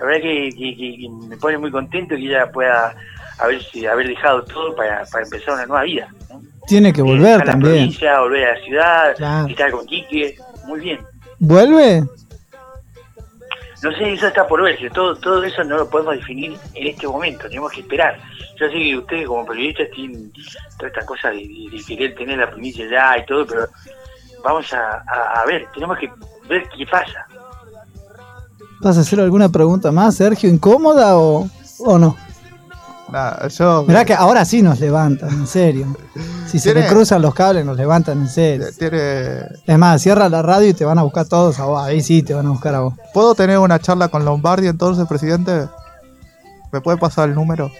La verdad que, que- me pone muy contento que ella pueda haber, haber dejado todo para, para empezar una nueva vida. ¿no? Tiene que Eh, volver dejar la también. provincia, volver a la ciudad, Claro. estar con Quique, muy bien. ¿Vuelve? No sé, eso está por verse, todo, todo eso no lo podemos definir en este momento, tenemos que esperar. Yo sé que ustedes como periodistas tienen toda esta cosa de, querer tener la provincia ya y todo, pero vamos a, a- a ver, tenemos que ver qué pasa. ¿Vas a hacer alguna pregunta más, Sergio? ¿Incómoda o, o no? Nada, yo. Mirá que ahora sí nos levantan, en serio. Si se le cruzan los cables, nos levantan, en serio. Tiene, Es más, cierra la radio y te van a buscar todos a vos. Ahí sí te van a buscar a vos. ¿Puedo tener una charla con Lombardi entonces, presidente? ¿Me puede pasar el número?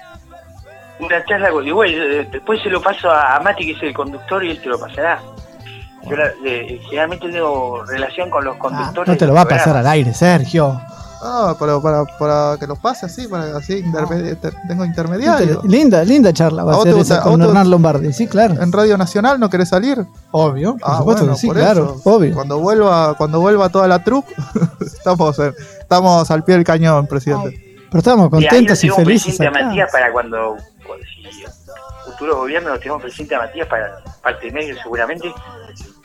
Una charla con igual, eh, después se lo paso a, Mati, que es el conductor, y él te lo pasará. Yo la- eh, generalmente tengo relación con los Ah, conductores. no te lo va a pasar al aire, Sergio. Ah, pero para, para que los pase así, para así intermedi- tengo intermediario. Inter- Linda, linda charla va ¿A a ser esa con Hernán Lombardi. Sí, claro. ¿En Radio Nacional no querés salir? Obvio, por Ah, supuesto bueno, que sí, por claro. eso. Obvio. Cuando vuelva, cuando vuelva toda la truc, (laughs) estamos, en- estamos al pie del cañón, presidente. Pero estamos Y ahí contentos y tenemos felices presente a acá. Matías para cuando, cuando- si futuros gobiernos lo tenemos presente a Matías para parte medio seguramente,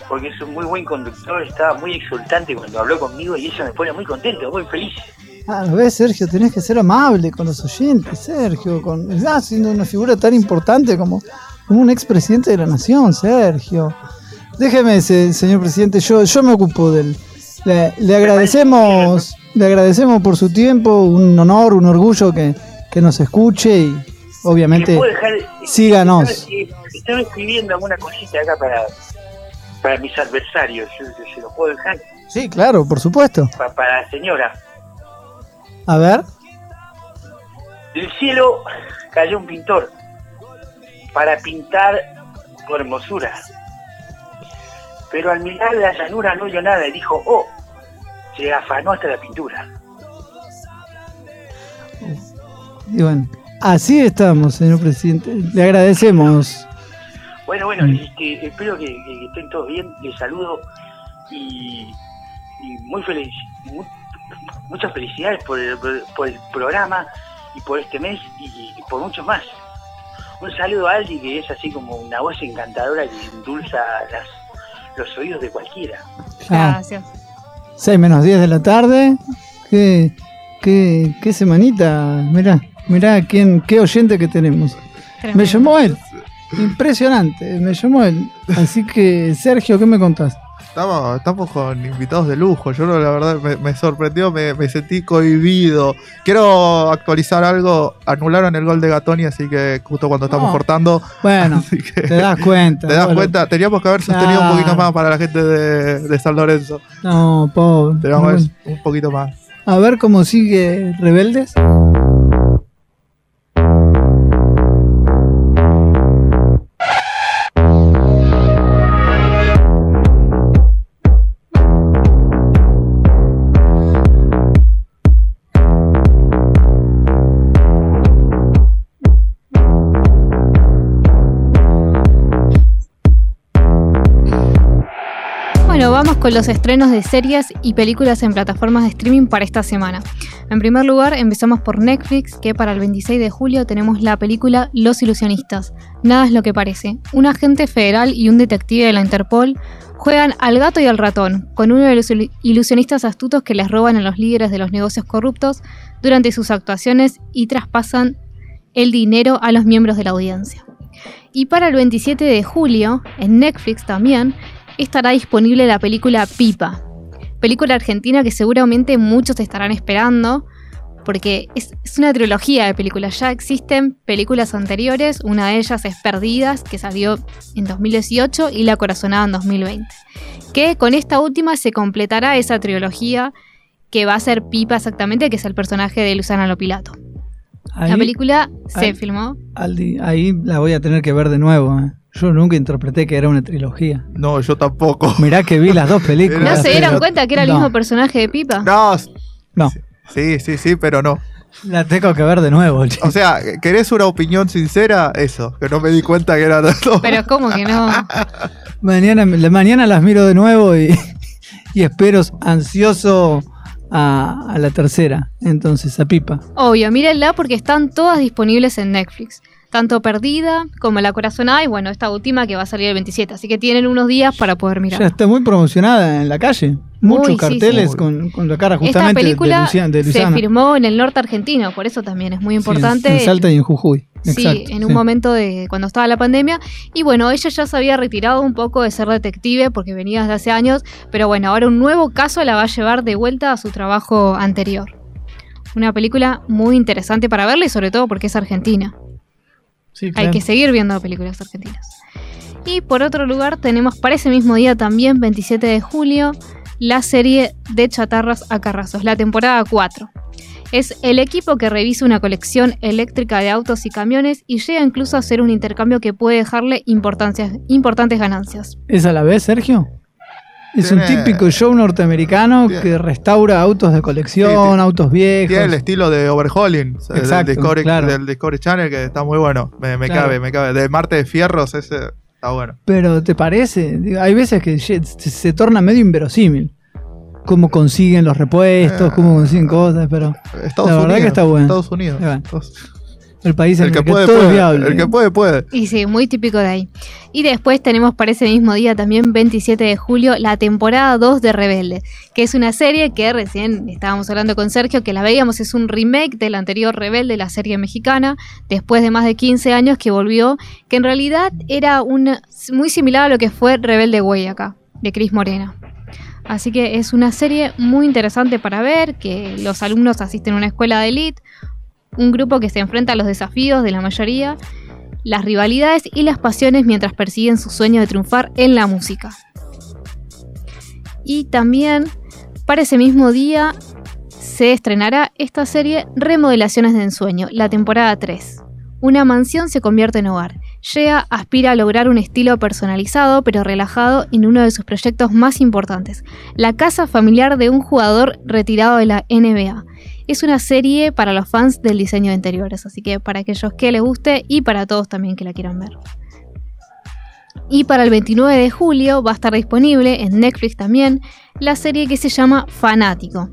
porque es un muy buen conductor, estaba muy exultante cuando habló conmigo y eso me pone muy contento, muy feliz. Ah, ¿lo ves, Sergio? Tenés que ser amable con los oyentes, Sergio. Con... Estás siendo una figura tan importante como, como un expresidente de la nación, Sergio. Déjeme, se- señor presidente, yo, yo me ocupo del... Le, le agradecemos le agradecemos por su tiempo, un honor, un orgullo que, que nos escuche y ¿Le obviamente dejar- síganos. Estaba escribiendo alguna cosita acá para, para mis adversarios, yo- yo se lo puedo dejar Sí, claro, por supuesto. Pa- para la señora. A ver, Del cielo cayó un pintor para pintar tu hermosura. Pero al mirar la llanura no oyó nada y dijo, oh, se afanó hasta la pintura. y bueno, así estamos, señor presidente. Le agradecemos. Bueno, bueno, Mm. este, espero que, estén todos bien, les saludo y, y muy feliz, mu- muchas felicidades por el, por el programa y por este mes y, y por muchos más. Un saludo a Aldi que es así como una voz encantadora que endulza las, los oídos de cualquiera. Ah, Gracias. 6 menos 10 de la tarde. Qué, qué, qué semanita. Mirá, mirá quién, qué oyente que tenemos. Me llamó él. Impresionante, me llamó él. Así que, Sergio, ¿qué me contás? Estamos, estamos con invitados de lujo. Yo la verdad me, me sorprendió, me, me sentí cohibido. Quiero actualizar algo. Anularon el gol de Gatoni, así que justo cuando estamos No. cortando. Bueno, (laughs) que te das cuenta. te das cuenta, teníamos que haber sostenido un poquito más para la gente de, de San Lorenzo. No, pobre. Teníamos haber un poquito más. A ver cómo sigue Rebeldes. Vamos con los estrenos de series y películas en plataformas de streaming para esta semana. En primer lugar, empezamos por Netflix, que para el 26 de julio tenemos la película Los Ilusionistas. Nada es lo que parece. Un agente federal y un detective de la Interpol juegan al gato y al ratón, con unos ilusi- ilusionistas astutos que les roban a los líderes de los negocios corruptos durante sus actuaciones y traspasan el dinero a los miembros de la audiencia. Y para el 27 de julio, en Netflix también, estará disponible la película Pipa. Película argentina que seguramente muchos estarán esperando, porque es, es una trilogía de películas. Ya existen películas anteriores, una de ellas es Perdidas, que salió en 2018, y La Corazonada en 2020. Que con esta última se completará esa trilogía que va a ser Pipa exactamente, que es el personaje de Luzana Lopilato. Ahí, La película se ahí. filmó. Aldi, ahí la voy a tener que ver de nuevo. eh. Yo nunca interpreté que era una trilogía. No, yo tampoco. Mirá que vi las dos (laughs) películas. ¿No se dieron cuenta que era el no. mismo personaje de Pipa? No, No, sí, sí, sí, pero no. la tengo que ver de nuevo. che. O sea, ¿querés una opinión sincera? Eso, que no me di cuenta que era todo. Pero ¿cómo que no? (laughs) Mañana, mañana las miro de nuevo y, y espero ansioso a, a la tercera. Entonces, a Pipa. Obvio, mírenla porque están todas disponibles en Netflix. Tanto Perdida como La Corazonada y bueno, esta última que va a salir el 27. Así que tienen unos días para poder mirar. Ya está muy promocionada en la calle. Muchos carteles sí. Con, con la cara Esta justamente de- película de, Luciana, de se firmó en el norte argentino, por eso también es muy Sí, importante. en Salta y en Jujuy. Sí, en un momento de cuando estaba la pandemia. Y bueno, ella ya se había retirado un poco de ser detective porque venía desde hace años, pero bueno, ahora un nuevo caso la va a llevar de vuelta a su trabajo anterior. Una película muy interesante para verla y sobre todo porque es argentina. Sí, Hay que seguir viendo películas argentinas. Y por otro lugar tenemos para ese mismo día también, 27 de julio, la serie de Chatarras a Carrazos, la temporada 4. Es el equipo que revisa una colección eléctrica de autos y camiones y llega incluso a hacer un intercambio que puede dejarle importantes ganancias. ¿Es a la vez, Sergio? Es un típico show norteamericano Tiene- que restaura autos de colección, Sí, tiene- autos viejos. Tiene el estilo de Overhauling, Exacto, del, Discovery, claro. del Discovery Channel, que está muy bueno. Me, me Claro. cabe, me cabe. De Marte de Fierros, ese está bueno. Pero ¿te parece? Hay veces que se, se torna medio inverosímil. Cómo consiguen los repuestos, Eh. cómo consiguen cosas, pero Estados La verdad Unidos. que está bueno. Estados Unidos. Bueno. El país en El el que que puede, todo es puede. viable. El que puede, puede. Y sí, muy típico de ahí. Y después tenemos para ese mismo día, también 27 de julio, la temporada 2 de Rebelde, que es una serie que recién estábamos hablando con Sergio, que la veíamos, es un remake del anterior Rebelde, la serie mexicana, después de más de 15 años que volvió, que en realidad era una, muy similar a lo que fue Rebelde Way acá, de Cris Morena. Así que es una serie muy interesante para ver, que los alumnos asisten a una escuela de elite, un grupo que se enfrenta a los desafíos de la mayoría, las rivalidades y las pasiones mientras persiguen su sueño de triunfar en la música. Y también para ese mismo día se estrenará esta serie Remodelaciones de Ensueño, la temporada 3. Una mansión se convierte en hogar. Shea aspira a lograr un estilo personalizado pero relajado en uno de sus proyectos más importantes, la casa familiar de un jugador retirado de la NBA. Es una serie para los fans del diseño de interiores, así que para aquellos que les guste y para todos también que la quieran ver. Y para el 29 de julio va a estar disponible en Netflix también la serie que se llama Fanático.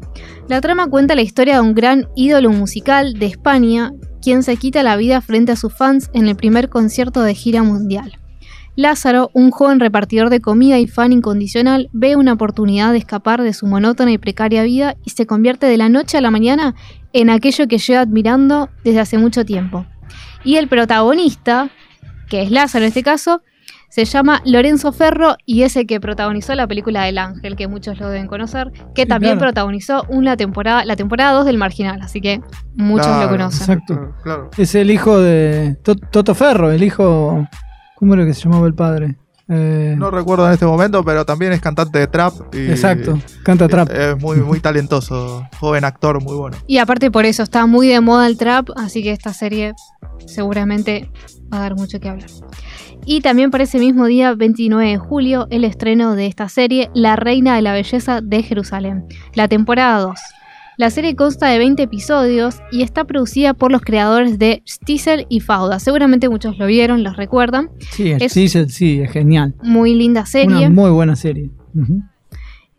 La trama cuenta la historia de un gran ídolo musical de España, quien se quita la vida frente a sus fans en el primer concierto de gira mundial. Lázaro, un joven repartidor de comida y fan incondicional, ve una oportunidad de escapar de su monótona y precaria vida y se convierte de la noche a la mañana en aquello que lleva admirando desde hace mucho tiempo. Y el protagonista, que es Lázaro en este caso, se llama Lorenzo Ferro y es el que protagonizó la película del Ángel, que muchos lo deben conocer, que Sí, también claro. protagonizó una temporada, la temporada 2 del Marginal, así que muchos Claro, lo conocen. Exacto. Claro. Es el hijo de To- Toto Ferro, el hijo. ¿Cómo era que se llamaba el padre? Eh, No recuerdo en este momento, pero también es cantante de trap. Y exacto, canta trap. Es muy, muy talentoso. Joven actor, muy bueno. Y aparte por eso está muy de moda el trap, así que esta serie seguramente va a dar mucho que hablar. Y también para ese mismo día, 29 de julio, el estreno de esta serie, La Reina de la Belleza de Jerusalén, la temporada 2. La serie consta de 20 episodios y está producida por los creadores de Stiesel y Fauda. Seguramente muchos lo vieron, los recuerdan. Sí, es- sí, es genial. Muy linda serie. Una muy buena serie.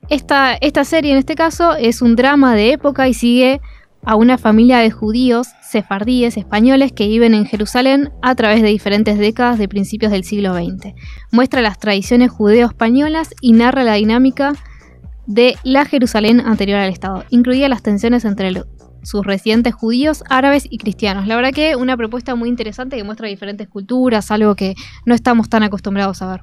Esta, esta serie en este caso es un drama de época y sigue a una familia de judíos sefardíes españoles que viven en Jerusalén a través de diferentes décadas de principios del siglo XX. Muestra las tradiciones judeo-españolas y narra la dinámica de la Jerusalén anterior al Estado, incluida las tensiones entre sus residentes judíos, árabes y cristianos. La verdad que una propuesta muy interesante que muestra diferentes culturas, algo que no estamos tan acostumbrados a ver.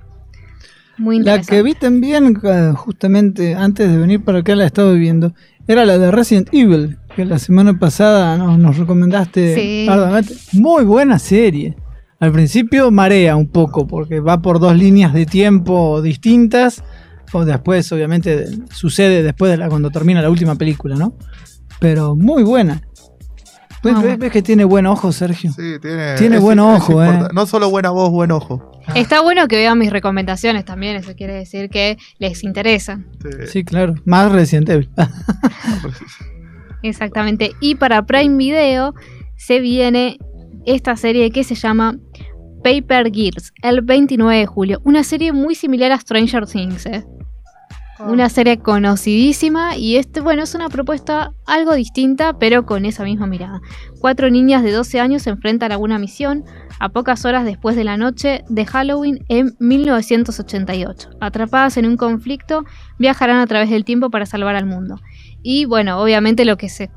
Muy La interesante. que vi también, eh, justamente antes de venir para acá, la estaba viendo, era la de Resident Evil, que la semana pasada nos, nos recomendaste Sí. arduamente. Muy buena serie. Al principio marea un poco, porque va por dos líneas de tiempo distintas. O después, obviamente, sucede después de la, cuando termina la última película, ¿no? Pero muy buena. ¿Ves, Ah, ves- ves que tiene buen ojo, Sergio? Sí, tiene, Tiene buen ojo, eh. No solo buena voz, buen ojo. Está bueno que vean mis recomendaciones también, eso quiere decir que les interesa. Sí. Sí, claro. Más reciente. (laughs) Exactamente. Y para Prime Video se viene esta serie que se llama Paper Girls, el 29 de julio. Una serie muy similar a Stranger Things, ¿eh? Una serie conocidísima y este, bueno, es una propuesta algo distinta, pero con esa misma mirada. Cuatro niñas de 12 años se enfrentan a una misión a pocas horas después de la noche de Halloween en 1988. Atrapadas en un conflicto, viajarán a través del tiempo para salvar al mundo. Y bueno, obviamente lo que se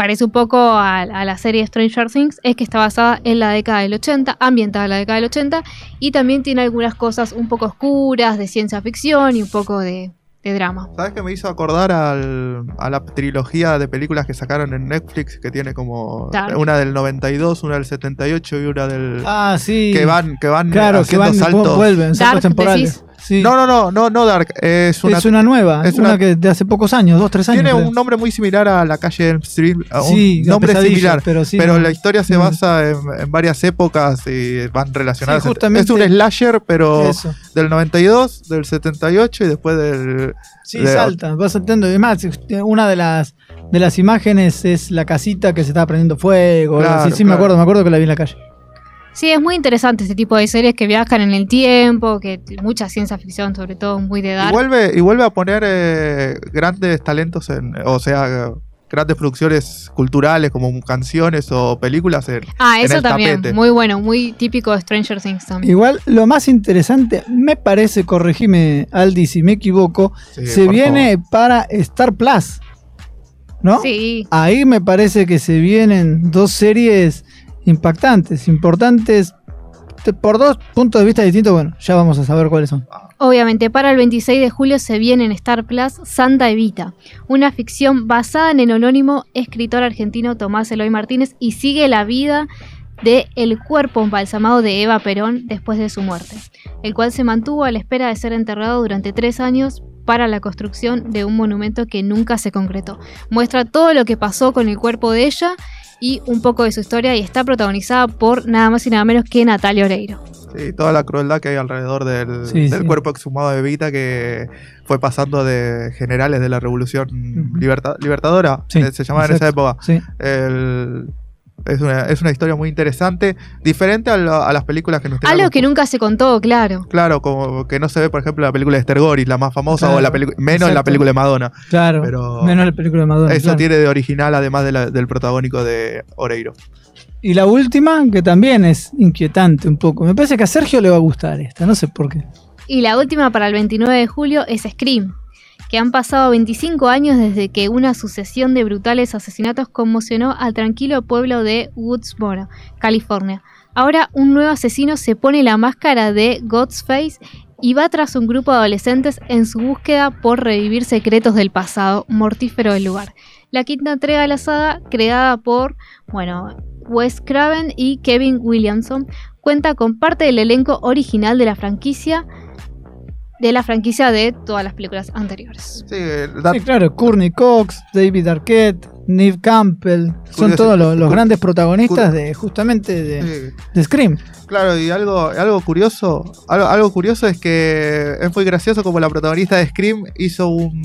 parece un poco a, a la serie Stranger Things es que está basada en la década del 80, ambientada en la década del 80, y también tiene algunas cosas un poco oscuras, de ciencia ficción y un poco de, de drama. ¿Sabes qué me hizo acordar al- a la trilogía de películas que sacaron en Netflix? Que tiene como una del 92, una del 78 y una del. Ah, sí. que van, que van Claro, que haciendo van, saltos. vuelven, saltos Dark, temporales. decís. Sí. No, no, no, no, no Dark. Es una, es una nueva, es una, una- que de hace pocos años, dos, tres años. tiene creo. un nombre muy similar a la calle Elm Street. Sí, un nombre similar. pero sí. pero no. la historia se basa en, en varias épocas y van relacionadas. Sí, es un slasher, pero Eso. del 92, del 78 y después del. Sí, de- salta, va saltando. Y más, una de las de las imágenes es la casita que se está prendiendo fuego. Claro, así. sí, me acuerdo, me acuerdo que la vi en la calle. Sí, es muy interesante este tipo de series que viajan en el tiempo, que mucha ciencia ficción, sobre todo muy de Y dark. vuelve, y vuelve a poner eh, grandes talentos en. O sea, grandes producciones culturales como canciones o películas en. Ah, en eso el también, tapete. muy bueno, muy típico de Stranger Things también. Igual, lo más interesante, me parece, corregime Aldi si me equivoco, Sí, se viene para Star Plus. ¿No? Sí, Ahí me parece que se vienen dos series impactantes, importantes, te- por dos puntos de vista distintos. Bueno, ya vamos a saber cuáles son. obviamente para el 26 de julio se viene en Star Plus Santa Evita, una ficción basada en el anónimo escritor argentino Tomás Eloy Martínez y sigue la vida de el cuerpo embalsamado de Eva Perón después de su muerte, el cual se mantuvo a la espera de ser enterrado durante tres años para la construcción de un monumento que nunca se concretó. Muestra todo lo que pasó con el cuerpo de ella y un poco de su historia y está protagonizada por nada más y nada menos que Natalia Oreiro. Sí, toda la crueldad que hay alrededor del, Sí, del sí. cuerpo exhumado de Vita que fue pasando de generales de la revolución liberta- libertadora, Sí, eh, se llamaba en esa época. Sí. El- es, una, es una historia muy interesante, diferente a, la- a las películas que nos Algo que nunca se contó, claro. Claro, como que no se ve, por ejemplo, la película de Esther Goris, la más famosa, Claro, o la menos la película de Madonna. Claro, Pero- menos la película de Madonna. Eso claro. tiene de original, además de la- del protagónico de Oreiro. Y la última, que también es inquietante un poco. Me parece que a Sergio le va a gustar esta, no sé por qué. Y la última para el 29 de julio es Scream, que han pasado 25 años desde que una sucesión de brutales asesinatos conmocionó al tranquilo pueblo de Woodsboro, California. Ahora un nuevo asesino se pone la máscara de Ghostface y va tras un grupo de adolescentes en su búsqueda por revivir secretos del pasado mortífero del lugar. La quinta entrega de la saga, creada por, bueno, Wes Craven y Kevin Williamson, cuenta con parte del elenco original de la franquicia de la franquicia de todas las películas anteriores. Sí, claro, Courtney Cox, David Arquette, Neve Campbell, son todos los, grandes protagonistas de justamente de, sí. de Scream. Claro, y algo, algo curioso, algo, algo curioso es que es muy gracioso como la protagonista de Scream hizo un,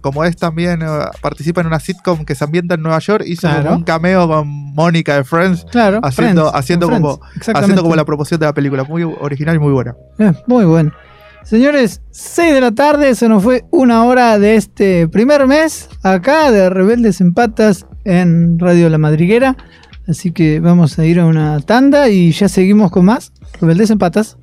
como es también, eh, participa en una sitcom que se ambienta en Nueva York, hizo Claro. un cameo con Mónica de Friends, Claro, Haciendo- Friends, haciendo como- Friends, haciendo como la promoción de la película, muy original y muy buena. Eh, muy bueno. Señores, 6 de la tarde, se nos fue una hora de este primer mes acá de Rebeldes en Patas en Radio La Madriguera. Así que vamos a ir a una tanda y ya seguimos con más Rebeldes en Patas.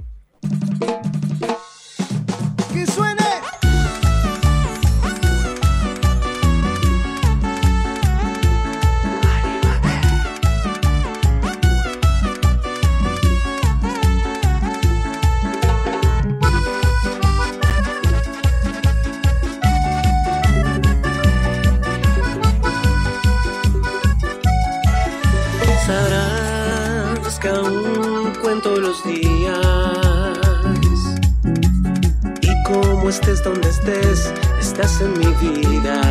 Donde estés, estás en mi vida.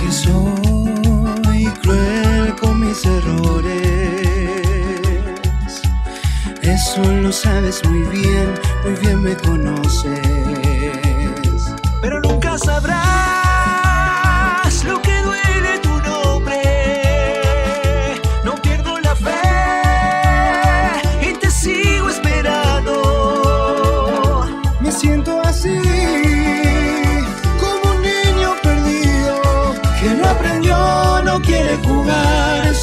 que soy lidiar con mis errores. Eso lo sabes muy bien, muy bien me conoces.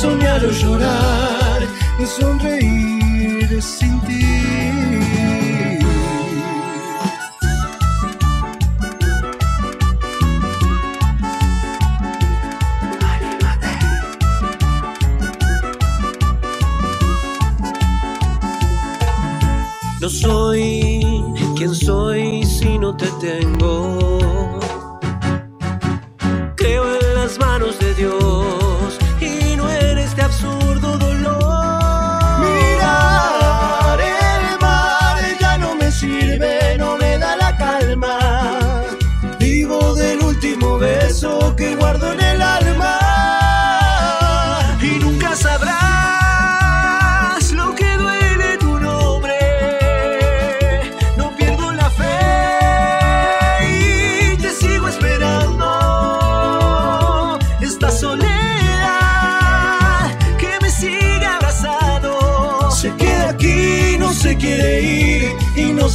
Soñar o llorar, y sonreír sin ti. No soy quien soy si no te tengo. Creo en las manos de Dios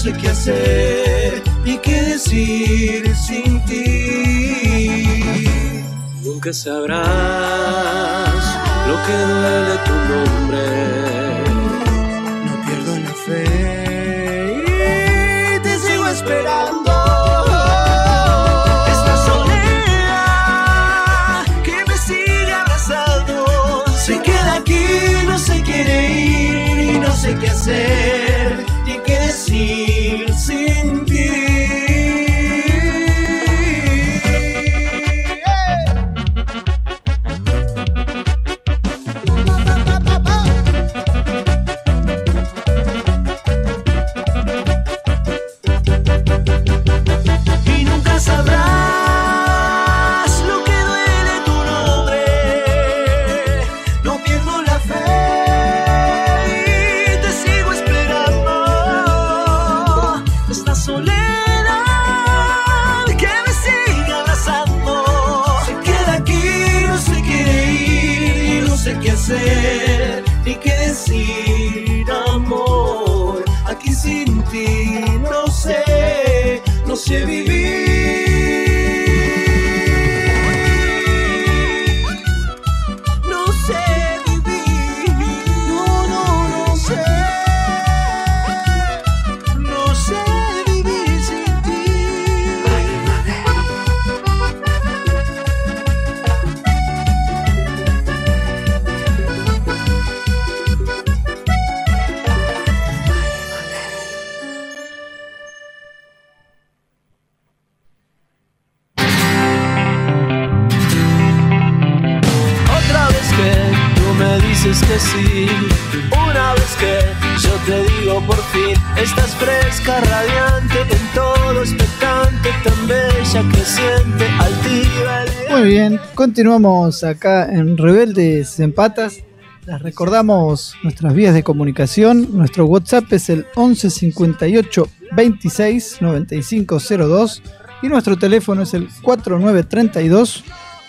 sé qué hacer ni qué decir sin ti. Nunca sabrás lo que duele tu nombre. No pierdo la fe y te sigo esperando. Esta soledad que me sigue abrazando se queda aquí, no se quiere ir y no sé qué hacer continuamos acá en Rebeldes en Patas. Les recordamos nuestras vías de comunicación. Nuestro WhatsApp es el 11 58 26 95 02 y nuestro teléfono es el 4932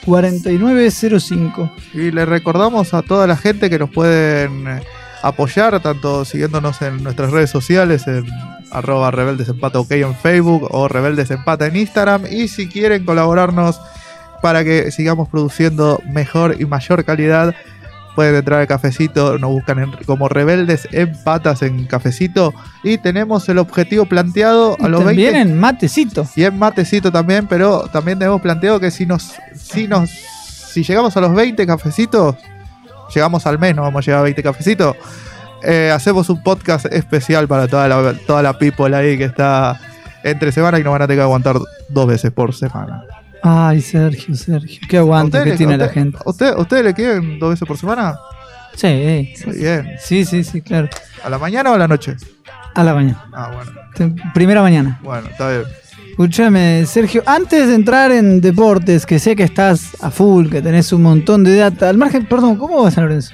4905. Y le recordamos a toda la gente que nos pueden eh, apoyar, tanto siguiéndonos en nuestras redes sociales, en arroba rebeldesempata ok en Facebook o rebeldesempata en Instagram. Y si quieren colaborarnos para que sigamos produciendo mejor y mayor calidad, pueden entrar al cafecito, nos buscan en- como rebeldes en patas en cafecito. Y tenemos el objetivo planteado a los 20 También en matecito. y en matecito también, pero también tenemos planteado que si nos, si nos, si llegamos a los 20 cafecitos, llegamos al mes, no vamos a llegar a 20 cafecitos, eh, hacemos un podcast especial para toda la, toda la people ahí que está entre semana y nos van a tener que aguantar dos veces por semana. Ay, Sergio, Sergio. Qué aguante ¿A que ustedes- tiene la ustedes- gente. ¿a usted- ¿Ustedes le quieren dos veces por semana? Sí, Muy bien. sí, sí, sí, claro. ¿A la mañana o a la noche? A la mañana. Ah, bueno. Primera mañana. Bueno, está bien. Escúchame, Sergio, antes de entrar en deportes, que sé que estás a full, que tenés un montón de data, al margen, perdón, ¿cómo va San Lorenzo?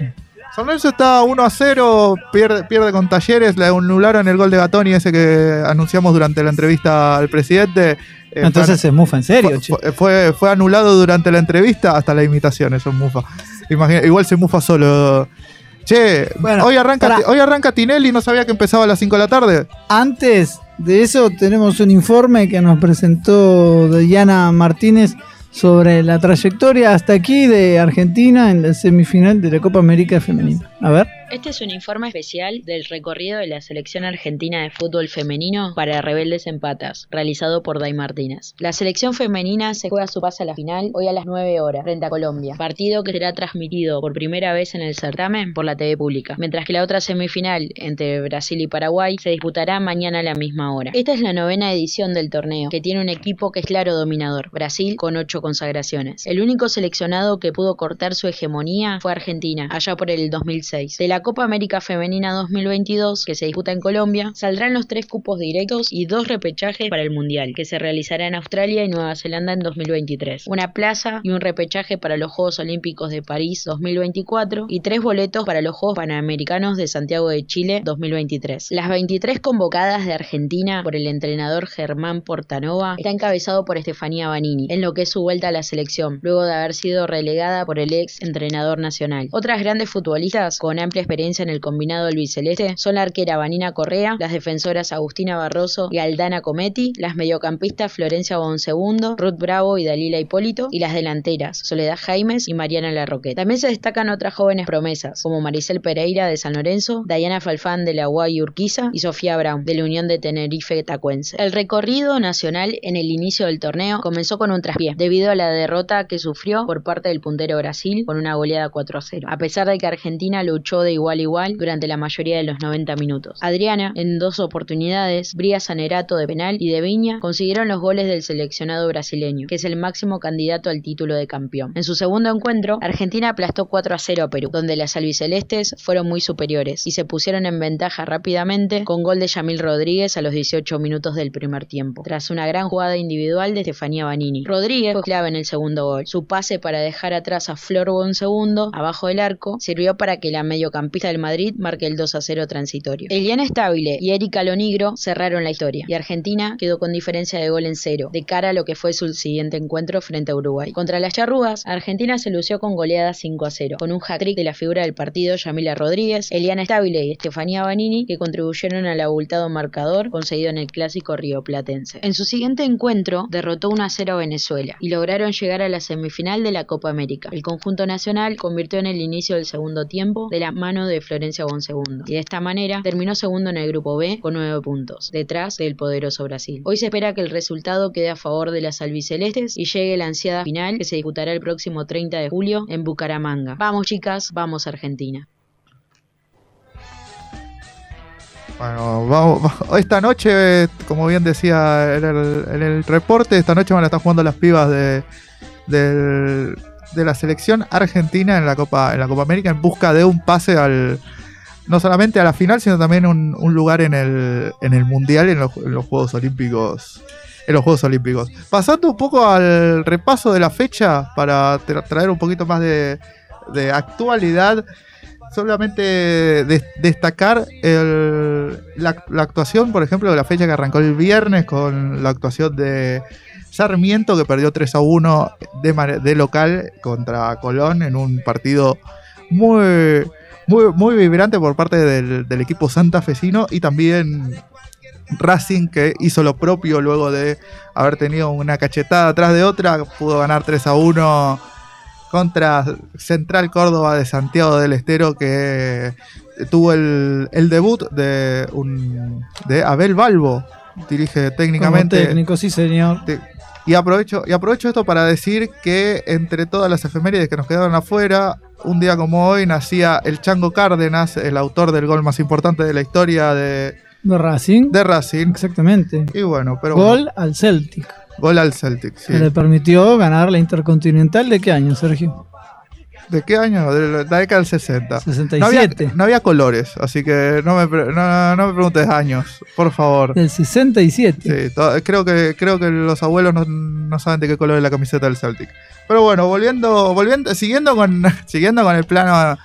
San Lorenzo está 1 a 0, pierde, pierde con Talleres, le anularon el gol de Gatoni, ese que anunciamos durante la entrevista al presidente. Eh, Entonces se mufa en serio, che. fue, fue, fue anulado durante la entrevista, hasta la imitación, eso es mufa. Imagina- igual se mufa solo. Che, Bueno, hoy, arranca, hoy arranca Tinelli, no sabía que empezaba a las 5 de la tarde. Antes de eso tenemos un informe que nos presentó Diana Martínez sobre la trayectoria hasta aquí de Argentina en la semifinal de la Copa América Femenina. A ver. Este es un informe especial del recorrido de la selección argentina de fútbol femenino para Rebeldes en Patas, realizado por Day Martínez. La selección femenina se juega su pase a la final hoy a las 9 horas, frente a Colombia, partido que será transmitido por primera vez en el certamen por la TV pública, mientras que la otra semifinal entre Brasil y Paraguay se disputará mañana a la misma hora. Esta es la novena edición del torneo, que tiene un equipo que es claro dominador, Brasil con 8 consagraciones. El único seleccionado que pudo cortar su hegemonía fue Argentina, allá por el 2006. De la Copa América Femenina 2022, que se disputa en Colombia, saldrán los tres cupos directos y dos repechajes para el Mundial, que se realizará en Australia y Nueva Zelanda en 2023. Una plaza y un repechaje para los Juegos Olímpicos de París 2024 y tres boletos para los Juegos Panamericanos de Santiago de Chile 2023. Las 23 convocadas de Argentina por el entrenador Germán Portanova está encabezado por Estefanía Banini, en lo que es su vuelta a la selección, luego de haber sido relegada por el ex entrenador nacional. Otras grandes futbolistas con amplia en el combinado albiceleste son la arquera Vanina Correa, las defensoras Agustina Barroso y Aldana Cometti, las mediocampistas Florencia Bonsegundo, Ruth Bravo y Dalila Hipólito, y las delanteras Soledad Jaimes y Mariana Larroquet. También se destacan otras jóvenes promesas, como Maricel Pereira de San Lorenzo, Dayana Falfán de la UAI Urquiza y Sofía Brown de la Unión de Tenerife Tacuense. El recorrido nacional en el inicio del torneo comenzó con un traspié, debido a la derrota que sufrió por parte del puntero Brasil con una goleada 4 a 0, a pesar de que Argentina luchó de igual a igual durante la mayoría de los 90 minutos. Adriana, en dos oportunidades, Bria Sanerato de penal y de Viña consiguieron los goles del seleccionado brasileño, que es el máximo candidato al título de campeón. En su segundo encuentro, Argentina aplastó 4 a 0 a Perú, donde las albicelestes fueron muy superiores y se pusieron en ventaja rápidamente con gol de Yamil Rodríguez a los 18 minutos del primer tiempo, tras una gran jugada individual de Estefanía Banini. Rodríguez fue clave en el segundo gol. Su pase para dejar atrás a Flor segundo abajo del arco, sirvió para que la mediocampista del Madrid marque el 2 a 0 transitorio. Eliana Stabile y Erika Lonigro cerraron la historia y Argentina quedó con diferencia de gol en cero, de cara a lo que fue su siguiente encuentro frente a Uruguay. Contra las charrugas, Argentina se lució con goleada 5 a 0, con un hat-trick de la figura del partido Yamila Rodríguez, Eliana Stabile y Estefanía Banini, que contribuyeron al abultado marcador conseguido en el clásico rioplatense. En su siguiente encuentro, derrotó 1 a 0 a Venezuela y lograron llegar a la semifinal de la Copa América. El conjunto nacional convirtió en el inicio del segundo tiempo de la de Florencia Bonsegundo y de esta manera terminó segundo en el grupo B con 9 puntos, detrás del poderoso Brasil. Hoy se espera que el resultado quede a favor de las albicelestes y llegue la ansiada final que se disputará el próximo 30 de julio en Bucaramanga. Vamos chicas, vamos Argentina. Bueno, vamos, va- esta noche, como bien decía en el, en el reporte, esta noche van a estar jugando las pibas de, del- de la selección argentina en la Copa en la Copa América en busca de un pase al no solamente a la final, sino también un, un lugar en el, en el Mundial en los, en los Juegos Olímpicos. En los Juegos Olímpicos. Pasando un poco al repaso de la fecha para tra- traer un poquito más de, de actualidad solamente des- destacar el- la, la actuación, por ejemplo, de la fecha que arrancó el viernes con la actuación de Sarmiento, que perdió 3 a 1 de, local contra Colón en un partido muy, muy, muy vibrante por parte del, equipo santafesino y también Racing que hizo lo propio luego de haber tenido una cachetada atrás de otra, pudo ganar 3 a 1 contra Central Córdoba de Santiago del Estero que tuvo el, debut de de Abel Balbo dirige Como técnicamente técnico, sí señor. te- y aprovecho y aprovecho esto para decir que entre todas las efemérides que nos quedaron afuera un día como hoy nacía el Chango Cárdenas el autor del gol más importante de la historia de, De Racing. de Racing Exactamente. y bueno pero Gol al Celtic. gol al Celtic sí. Que le permitió ganar la Intercontinental de qué año, Sergio? ¿De qué año? De la década del 60. 67. No había, no había colores, así que no me, no, no me preguntes años, por favor. Del 67. Sí, creo que creo que los abuelos no, no saben de qué color es la camiseta del Celtic. Pero bueno, volviendo, volviendo, siguiendo con, (laughs) siguiendo con el plano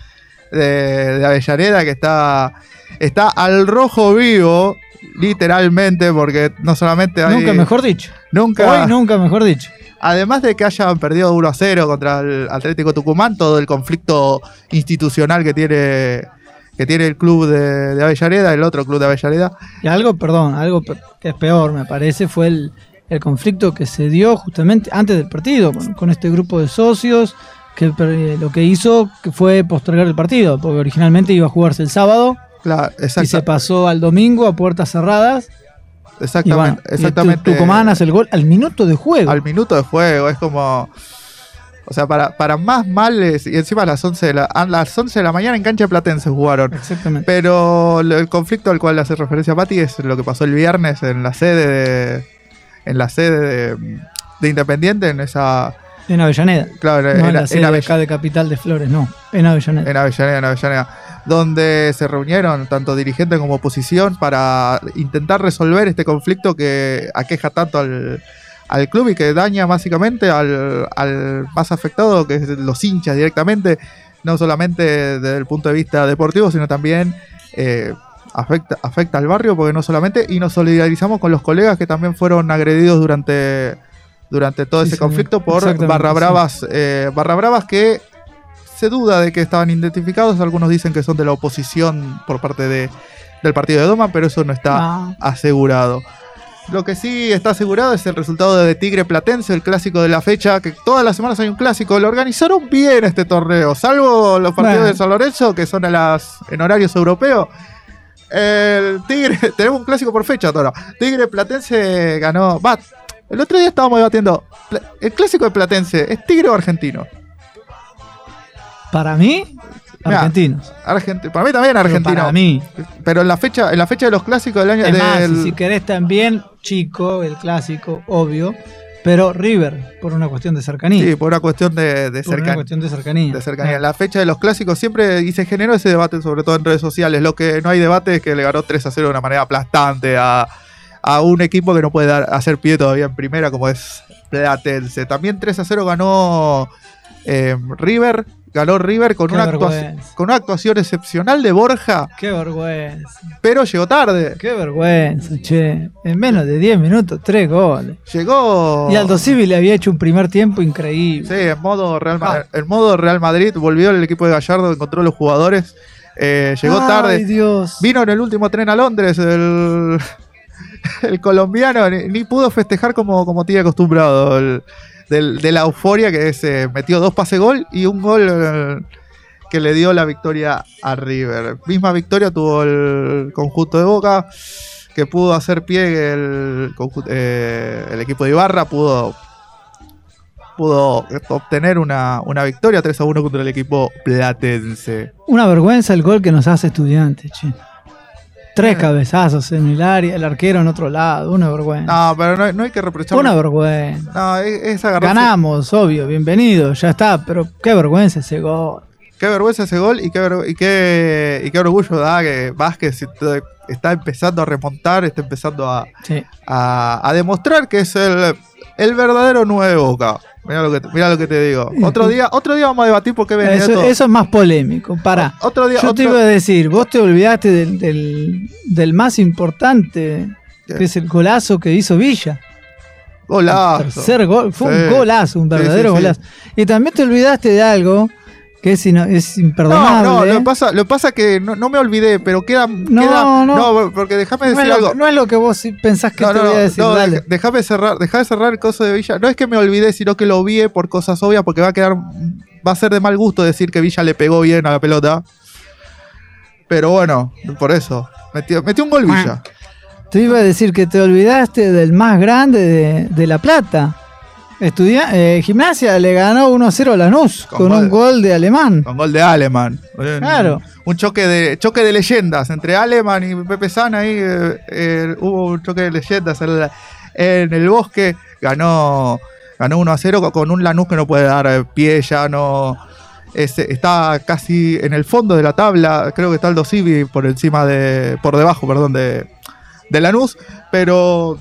de, de Avellaneda, que está, está al rojo vivo, literalmente, porque no solamente hay. Nunca mejor dicho. Nunca, Hoy nunca mejor dicho. Además de que hayan perdido 1 a 0 contra el Atlético Tucumán, todo el conflicto institucional que tiene, que tiene el club de, de Avellaneda, el otro club de Avellaneda, Y algo, perdón, algo que es peor, me parece, fue el, el conflicto que se dio justamente antes del partido con, con este grupo de socios que per- lo que hizo fue postergar el partido, porque originalmente iba a jugarse el sábado claro, y se pasó al domingo a puertas cerradas. Y exactamente, y Tu- exactamente Tucumán hace el gol al minuto de juego. al minuto de juego, es como... O sea, para, para más males, y encima a las 11 de la, a las 11 de la mañana en cancha platense jugaron. Exactamente. Pero el conflicto al cual hace referencia Pati es lo que pasó el viernes en la sede de, en la sede de, de Independiente, en esa... En Avellaneda. Claro, No en, en la sede Avell- acá de Capital de Flores, no. En Avellaneda. en Avellaneda, en Avellaneda, donde se reunieron tanto dirigentes como oposición para intentar resolver este conflicto que aqueja tanto al, al club y que daña básicamente al, al más afectado, que es los hinchas directamente, no solamente desde el punto de vista deportivo, sino también eh, afecta, afecta al barrio, porque no solamente, y nos solidarizamos con los colegas que también fueron agredidos durante, durante todo Sí, ese señor. conflicto por barra sí. bravas, eh, barra bravas que se duda de que estaban identificados, algunos dicen que son de la oposición por parte de, del partido de Doma, pero eso no está Ah, asegurado. Lo que sí está asegurado es el resultado de Tigre Platense, el clásico de la fecha, que todas las semanas hay un clásico. Lo organizaron bien este torneo, salvo los partidos Bueno. de San Lorenzo, que son a las, en horarios europeos. El Tigre, (laughs) tenemos un clásico por fecha, Toro. Tigre Platense ganó. Va, el otro día estábamos debatiendo. ¿El clásico de Platense es Tigre o argentino? Para mí, Mirá, argentinos. Argenti- para mí también Pero argentino. Para mí. Pero en la fecha, en la fecha de los clásicos del año Es más, si querés también, chico, el clásico, obvio. Pero River, por una cuestión de cercanía. Sí, por una cuestión de, de por una cercanía. cuestión de cercanía. de cercanía. La fecha de los clásicos siempre, y se generó ese debate, sobre todo en redes sociales. Lo que no hay debate es que le ganó 3 a 0 de una manera aplastante a, a un equipo que no puede dar, hacer pie todavía en primera, como es Platense. También 3 a 0 ganó eh, River. Ganó River con Qué una, actuación, vergüenza. con una actuación excepcional de Borja, Qué vergüenza. pero llegó tarde. Qué vergüenza, che. En menos de 10 minutos, 3 goles. Llegó. Y Aldo Civi le había hecho un primer tiempo increíble. Sí, en modo Real, Ma- Ah. en modo Real Madrid. Volvió el equipo de Gallardo, encontró los jugadores. eh, llegó Ay, tarde. Dios. Vino en el último tren a Londres el, (laughs) el colombiano, ni, ni pudo festejar como, como tiene acostumbrado. el- de la euforia que se metió dos pase gol y un gol eh, que le dio la victoria a River. Misma victoria tuvo el conjunto de Boca, que pudo hacer pie el, eh, equipo de Ibarra, pudo, pudo obtener una, una victoria 3 a 1 contra el equipo platense. Una vergüenza el gol que nos hace estudiantes, che. Tres cabezazos en el área, el arquero en otro lado, una vergüenza. No, pero no, no hay que reprocharle. una vergüenza. No, es, es agarrarse- Ganamos, obvio, bienvenido, ya está, pero qué vergüenza ese gol. Qué vergüenza ese gol y qué, y qué, y qué orgullo da que Vázquez está- está empezando a remontar, está empezando a, Sí. a- a demostrar que es el, el verdadero 9 de Boca. Mira lo que, te- mirá lo que te digo. Otro día, otro día vamos a debatir por qué Eso, Benedetto. eso es más polémico. Para. Otro día, Yo te otro- iba a decir, vos te olvidaste del, del, del más importante, que es el golazo que hizo Villa. golazo. Tercer gol, fue Sí. un golazo, un verdadero sí, sí. golazo. Y también te olvidaste de algo que es, es No, imperdonable. no, lo que pasa, lo pasa que no, no me olvidé, pero queda. No, queda- no. porque déjame No decir lo, algo. no es lo que vos pensás que No, te no, voy a no, decir. no, dale. déjame cerrar, dejá de cerrar el coso de Villa. No es que me olvidé, sino que lo vi por cosas obvias, porque va a quedar, va a ser de mal gusto decir que Villa le pegó bien a la pelota. Pero bueno, por eso. Metió, metió un gol Villa. Te iba a decir que te olvidaste del más grande de, de La Plata. Estudia eh, Gimnasia le ganó 1-0 a Lanús Con con, gol un gol de alemán. Con gol de Aleman. Un- Claro. Un choque de, choque de leyendas entre Aleman y Pepe Sana. Ahí eh, eh, hubo un choque de leyendas en, la- en el bosque. Ganó, ganó 1 a 0 con un Lanús que no puede dar pie, ya no. es- está casi en el fondo de la tabla. Creo que está el Civi por encima de. por debajo, perdón, de, de Lanús. Pero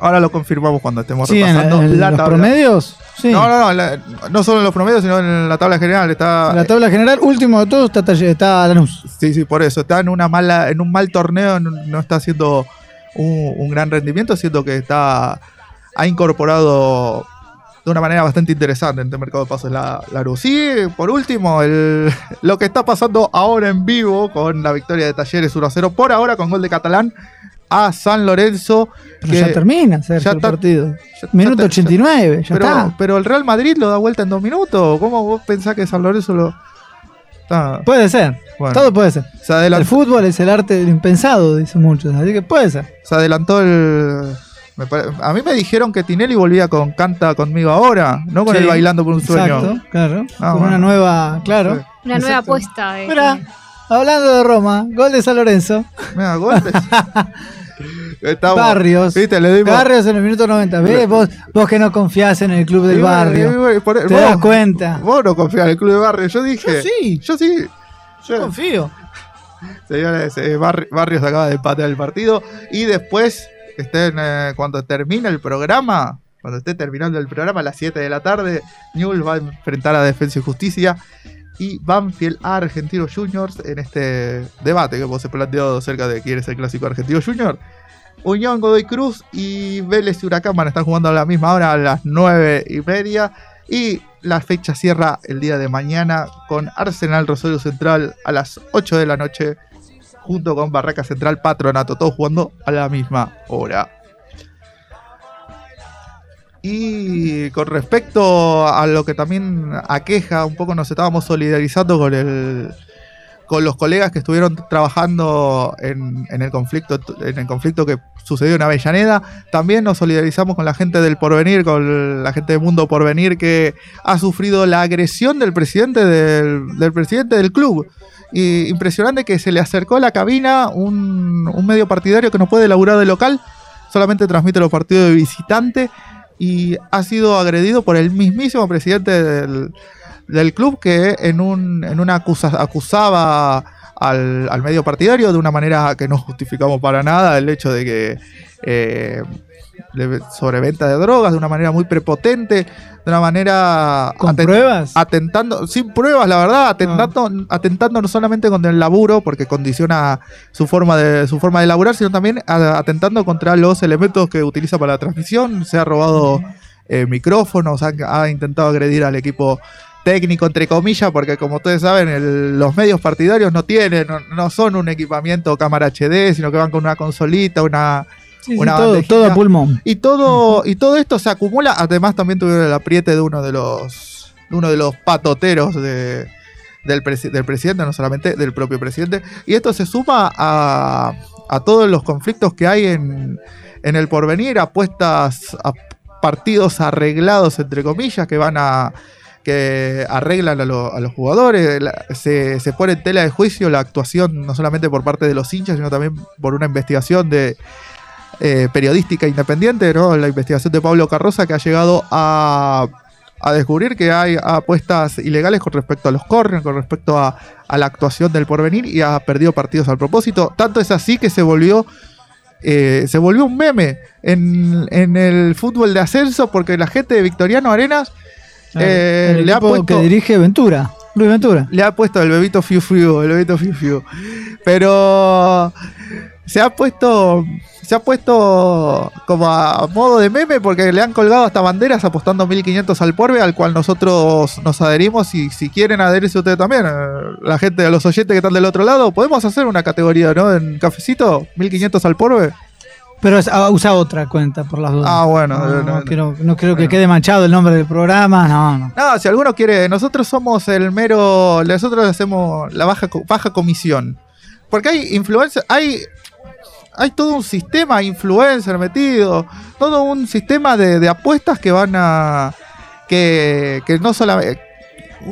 ahora lo confirmamos cuando estemos Sí, en, repasando en la los tabla. promedios. Sí. No, no, no, la- no solo en los promedios, sino en la tabla general. Está, En la tabla general, último de todos está, está Lanús. Sí, sí, por eso. Está en una mala, en un mal torneo, no, está haciendo un, un gran rendimiento, siento que está. ha incorporado de una manera bastante interesante en el mercado de pases la, la Luz. Y por último, el, lo que está pasando ahora en vivo con la victoria de Talleres 1 a 0, por ahora con gol de Catalán a San Lorenzo. Pero que ya termina, Sergio, ya el está- partido. ya- Minuto ya- 89, ya pero, está. pero el Real Madrid lo da vuelta en dos minutos. ¿Cómo vos pensás que San Lorenzo lo.? Puede ser. bueno, Todo puede ser. se El fútbol es el arte del impensado, dicen muchos. Así que puede ser. se adelantó el. pare- a mí me dijeron que Tinelli volvía con Canta conmigo ahora, no con Sí, el bailando por un sueño. Exacto, claro. Ah, Con bueno. una nueva, claro. Sí. Una nueva apuesta. De Mira, hablando de Roma, gol de San Lorenzo. Mira, golpes. (laughs) Estamos- Barrios. Viste, le dimos. Barrios en el minuto 90. ¿Ves? Vos, vos que no confiás en el club del barrio. por- Te vos- das cuenta. Vos no confías en el club de barrio. Yo dije. Yo sí. Yo sí. Yo Yo- confío. Señores, eh, Barri- Barrios acaba de empatar el partido. Y después, estén, eh, cuando termine el programa, cuando esté terminando el programa a las 7 de la tarde, Newell va a enfrentar a Defensa y Justicia y Banfield a Argentinos Juniors en este debate que vos se planteó acerca de quién es el clásico Argentino Junior. Unión Godoy Cruz y Vélez y Huracán van a estar jugando a la misma hora, a las 9 y media. Y la fecha cierra el día de mañana con Arsenal Rosario Central a las 8 de la noche, junto con Barraca Central Patronato, todos jugando a la misma hora. Y con respecto a lo que también aqueja, un poco nos estábamos solidarizando con el con los colegas que estuvieron trabajando en, en el conflicto en el conflicto que sucedió en Avellaneda. También nos solidarizamos con la gente del Porvenir, con la gente de Mundo Porvenir que ha sufrido la agresión del presidente del, del presidente del club. Y impresionante que se le acercó a la cabina un, un medio partidario que no puede laburar de local, solamente transmite los partidos de visitante y ha sido agredido por el mismísimo presidente del, del club que en, un, en una acusa- acusaba al, al medio partidario de una manera que no justificamos para nada el hecho de que eh, de sobreventa de drogas de una manera muy prepotente, de una manera ¿Con pruebas? atentando, sin pruebas, la verdad, atentando, atentando no solamente contra el laburo, porque condiciona su forma de, su forma de laburar, sino también atentando contra los elementos que utiliza para la transmisión. Se ha robado eh, micrófonos, ha, ha intentado agredir al equipo técnico, entre comillas, porque como ustedes saben, el- los medios partidarios no tienen, no, no son un equipamiento cámara HD, sino que van con una consolita, una, Sí, sí, una todo, bandejita. todo a pulmón. y todo, y todo esto se acumula. Además, también tuvieron el apriete de uno de los, de uno de los patoteros de, del, presi- del presidente, no solamente del propio presidente. Y esto se suma a, a todos los conflictos que hay en, en el porvenir, apuestas a partidos arreglados, entre comillas, que van a que arreglan a, lo- a los jugadores, La- se, se pone en tela de juicio la actuación no solamente por parte de los hinchas, sino también por una investigación de, eh, periodística independiente, ¿no? la investigación de Pablo Carroza que ha llegado a, a descubrir que hay apuestas ilegales con respecto a los corners, con respecto a, a la actuación del porvenir y ha perdido partidos al propósito. Tanto es así que se volvió eh, se volvió un meme en, en el fútbol de ascenso porque la gente de Victoriano Arenas eh, el le ha puesto que dirige Ventura. Luis Ventura. le ha puesto el bebito Fiu Fiu, el bebito Fiu Fiu. Pero se ha puesto se ha puesto como a modo de meme porque le han colgado hasta banderas apostando 1500 al porbe al cual nosotros nos adherimos y si quieren adherirse ustedes también, eh, la gente de los oyentes que están del otro lado, podemos hacer una categoría, ¿no? En cafecito, 1500 al porbe. Pero ah, usa otra cuenta por las dudas. Ah, bueno, No, no, no no. quiero, no quiero que quede manchado el nombre del programa. No, no. No, si alguno quiere, nosotros somos el mero, nosotros hacemos la baja, baja comisión. Porque hay influencers, hay, hay todo un sistema influencer metido, todo un sistema de, apuestas que van a, que, que no solamente,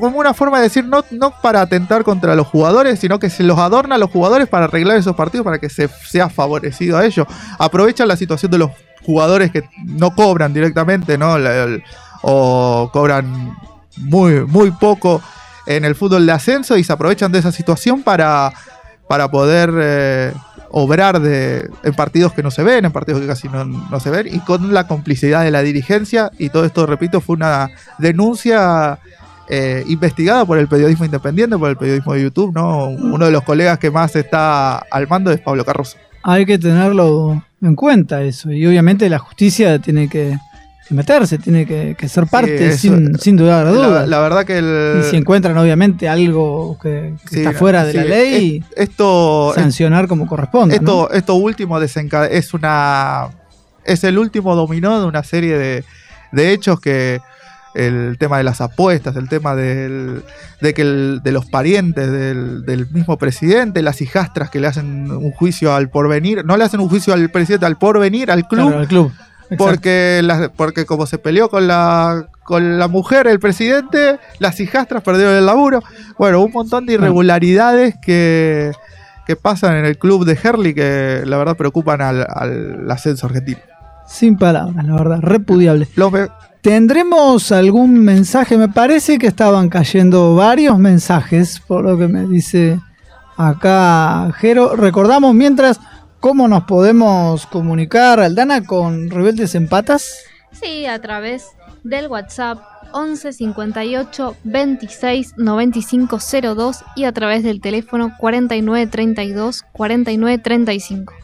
como una forma de decir, no, no para atentar contra los jugadores, sino que se los adorna a los jugadores para arreglar esos partidos para que se sea favorecido a ellos. Aprovechan la situación de los jugadores que no cobran directamente, ¿no? O cobran muy, muy poco en el fútbol de ascenso y se aprovechan de esa situación para, para poder eh, obrar de, en partidos que no se ven, en partidos que casi no, no se ven, y con la complicidad de la dirigencia. Y todo esto, repito, fue una denuncia eh, investigada por el periodismo independiente, por el periodismo de YouTube, ¿no? Uno de los colegas que más está al mando es Pablo Carroso. Hay que tenerlo en cuenta eso. Y obviamente la justicia tiene que meterse, tiene que, que ser parte eso- sin, sin dudar duda. La, la verdad que el. y si encuentran obviamente algo que, que sí, está fuera de sí, la ley, es- esto, sancionar como corresponde. ¿no? esto, esto último es una. Es el último dominó de una serie de, de hechos que. El tema de las apuestas, el tema del, de que el- de los parientes del, del mismo presidente, las hijastras que le hacen un juicio al porvenir, no le hacen un juicio al presidente, al porvenir, al club, Claro, al club. Porque, la- porque como se peleó con la, con la mujer, el presidente, las hijastras perdieron el laburo. Bueno, un montón de irregularidades que, que pasan en el club de Herley que la verdad preocupan al, al ascenso argentino. Sin palabras, la verdad, repudiable. Lo me- ¿Tendremos algún mensaje? Me parece que estaban cayendo varios mensajes, por lo que me dice acá Jero. Recordamos mientras cómo nos podemos comunicar, Aldana, con Rebeldes en Patas. Sí, a través del WhatsApp 11 58 26 95 02 y a través del teléfono 49 32 49 35.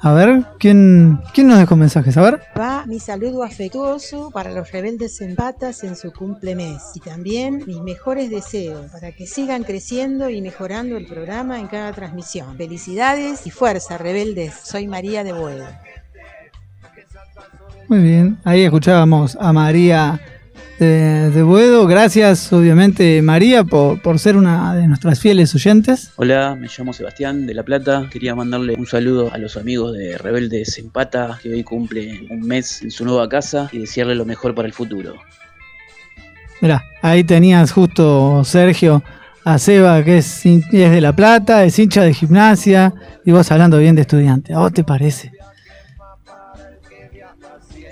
A ver, ¿quién, quién nos dejó mensajes? A ver. Va mi saludo afectuoso para los rebeldes en patas en su cumplemes y también mis mejores deseos para que sigan creciendo y mejorando el programa en cada transmisión. Felicidades y fuerza, rebeldes. Soy María de Boedo. Muy bien, ahí escuchábamos a María de, de Buedo. Gracias, obviamente, María, por, por ser una de nuestras fieles oyentes. Hola, me llamo Sebastián de La Plata. Quería mandarle un saludo a los amigos de Rebeldes en Pata, que hoy cumplen un mes en su nueva casa, y desearle lo mejor para el futuro. Mirá, ahí tenías justo, Sergio, a Seba, que es, es de La Plata, es hincha de gimnasia, y vos hablando bien de estudiante. ¿A vos te parece?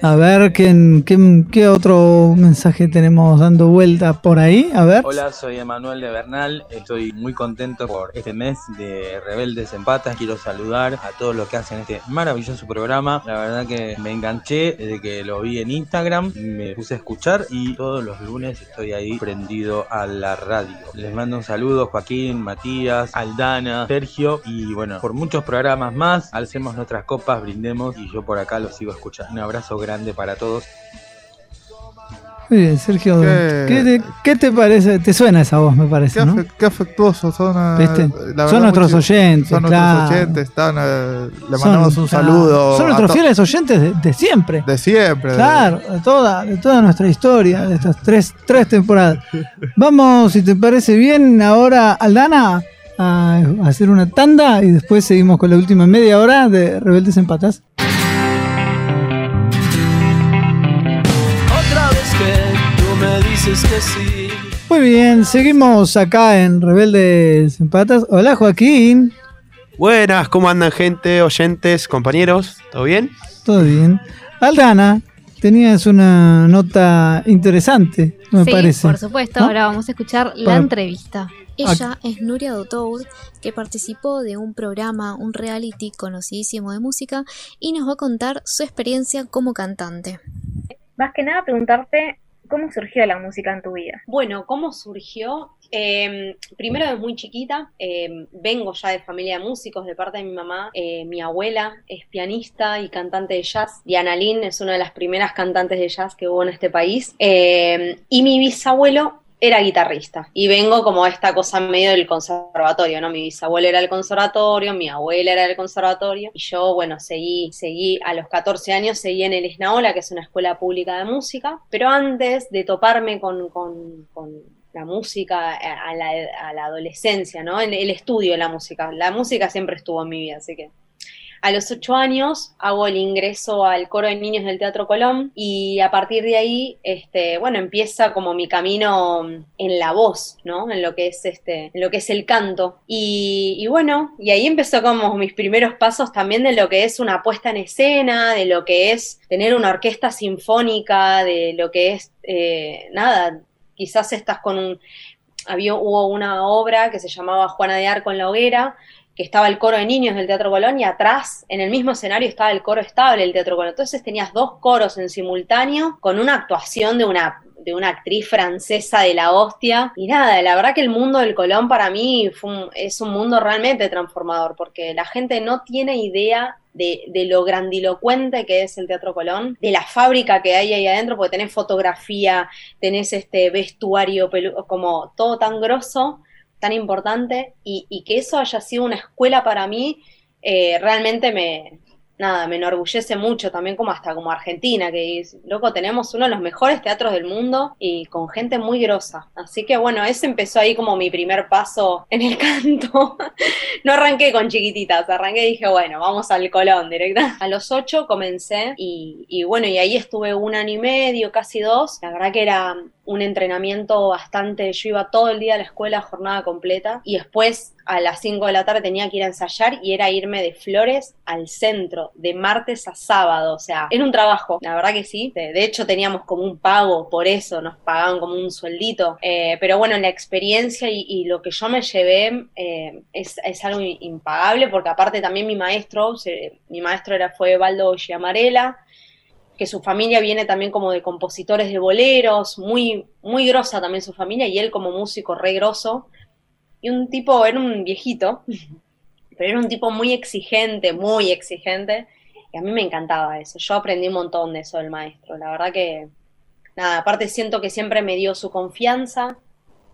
A ver, ¿quién, quién- ¿qué otro mensaje tenemos dando vuelta por ahí? A ver. Hola, soy Emanuel de Bernal. Estoy muy contento por este mes de Rebeldes en Patas. Quiero saludar a todos los que hacen este maravilloso programa. La verdad que me enganché desde que lo vi en Instagram. Me puse a escuchar y todos los lunes estoy ahí prendido a la radio. Les mando un saludo Joaquín, Matías, Aldana, Sergio y bueno, por muchos programas más. Alcemos nuestras copas, brindemos y yo por acá los sigo escuchando. Un abrazo grande para todos. Muy bien, Sergio. Qué- ¿Qué te, qué te parece? Te suena esa voz, me Qué, parece, ¿no? afe- qué afectuosos son. eh, ¿Viste? la Son nuestros muchos- oyentes, Son claro. nuestros oyentes. Están, eh, le Son- mandamos un claro, saludo. Son nuestros fieles oyentes de, de siempre. De siempre. de- Claro, de toda, de toda nuestra historia, de estas tres, tres temporadas. (laughs) Vamos, si te parece bien, ahora, Aldana, a hacer una tanda y después seguimos con la última media hora de Rebeldes en Patas. Dices que sí. Muy bien, seguimos acá en Rebeldes en Patas. Hola, Joaquín. Buenas, ¿cómo andan gente, oyentes, compañeros? ¿Todo bien? Todo bien. Aldana, tenías una nota interesante, me sí, parece. por supuesto. ¿no? Ahora vamos a escuchar la Para- entrevista. Ella es Nuria Dotoud, que participó de un programa, un reality conocidísimo de música, y nos va a contar su experiencia como cantante. Más que nada preguntarte cómo surgió la música en tu vida. Bueno, ¿cómo surgió? Eh, primero desde muy chiquita, eh, vengo ya de familia de músicos de parte de mi mamá. Eh, mi abuela es pianista y cantante de jazz. Diana Lynn es una de las primeras cantantes de jazz que hubo en este país. Eh, y mi bisabuelo era guitarrista. Y vengo como a esta cosa medio del conservatorio, ¿no? Mi bisabuelo era del conservatorio, mi abuela era del conservatorio. Y yo, bueno, seguí, seguí a los 14 años, seguí en el Esnaola, que es una escuela pública de música. Pero antes de toparme con, con- con la música a la, a la adolescencia, ¿no? El, el estudio de la música. La música siempre estuvo en mi vida, así que a los ocho años hago el ingreso al coro de niños del Teatro Colón y a partir de ahí, este, bueno, empieza como mi camino en la voz, ¿no? En lo que es este, en lo que es el canto. Y, bueno, y ahí empezó como mis primeros pasos también de lo que es una puesta en escena, de lo que es tener una orquesta sinfónica, de lo que es, eh, nada, quizás estás con un había, hubo una obra que se llamaba Juana de Arco en la hoguera, que estaba el coro de niños del Teatro Colón y atrás, en el mismo escenario, estaba el coro estable del Teatro Colón. Entonces tenías dos coros en simultáneo con una actuación de una de una actriz francesa de la hostia. Y nada, la verdad que el mundo del Colón para mí es un mundo realmente transformador, porque la gente no tiene idea de, de, lo grandilocuente que es el Teatro Colón, de la fábrica que hay ahí adentro, porque tenés fotografía, tenés este vestuario, como todo tan grosso, tan importante, y, que eso haya sido una escuela para mí, eh, realmente me, nada, me enorgullece mucho también como hasta como Argentina, que loco, tenemos uno de los mejores teatros del mundo y con gente muy grosa. Así que bueno, ese empezó ahí como mi primer paso en el (laughs) canto. no arranqué con chiquititas, arranqué y dije, bueno, vamos al Colón directa. A los ocho comencé y, y bueno, y ahí estuve un año y medio, casi dos. La verdad que era un entrenamiento bastante, yo iba todo el día a la escuela, jornada completa, y después a las 5 de la tarde tenía que ir a ensayar y era irme de Flores al centro, de martes a sábado, o sea, era un trabajo, la verdad que sí, de, hecho teníamos como un pago por eso, nos pagaban como un sueldito, eh, pero bueno, la experiencia y, lo que yo me llevé eh, es, algo impagable, porque aparte también mi maestro, mi maestro era, fue Baldo Giamarela, que su familia viene también como de compositores de boleros, muy, muy grosa también su familia, y él como músico re grosso. Y un tipo, era un viejito, (laughs) pero era un tipo muy exigente, muy exigente, y a mí me encantaba eso. Yo aprendí un montón de eso del maestro. La verdad que, nada, aparte siento que siempre me dio su confianza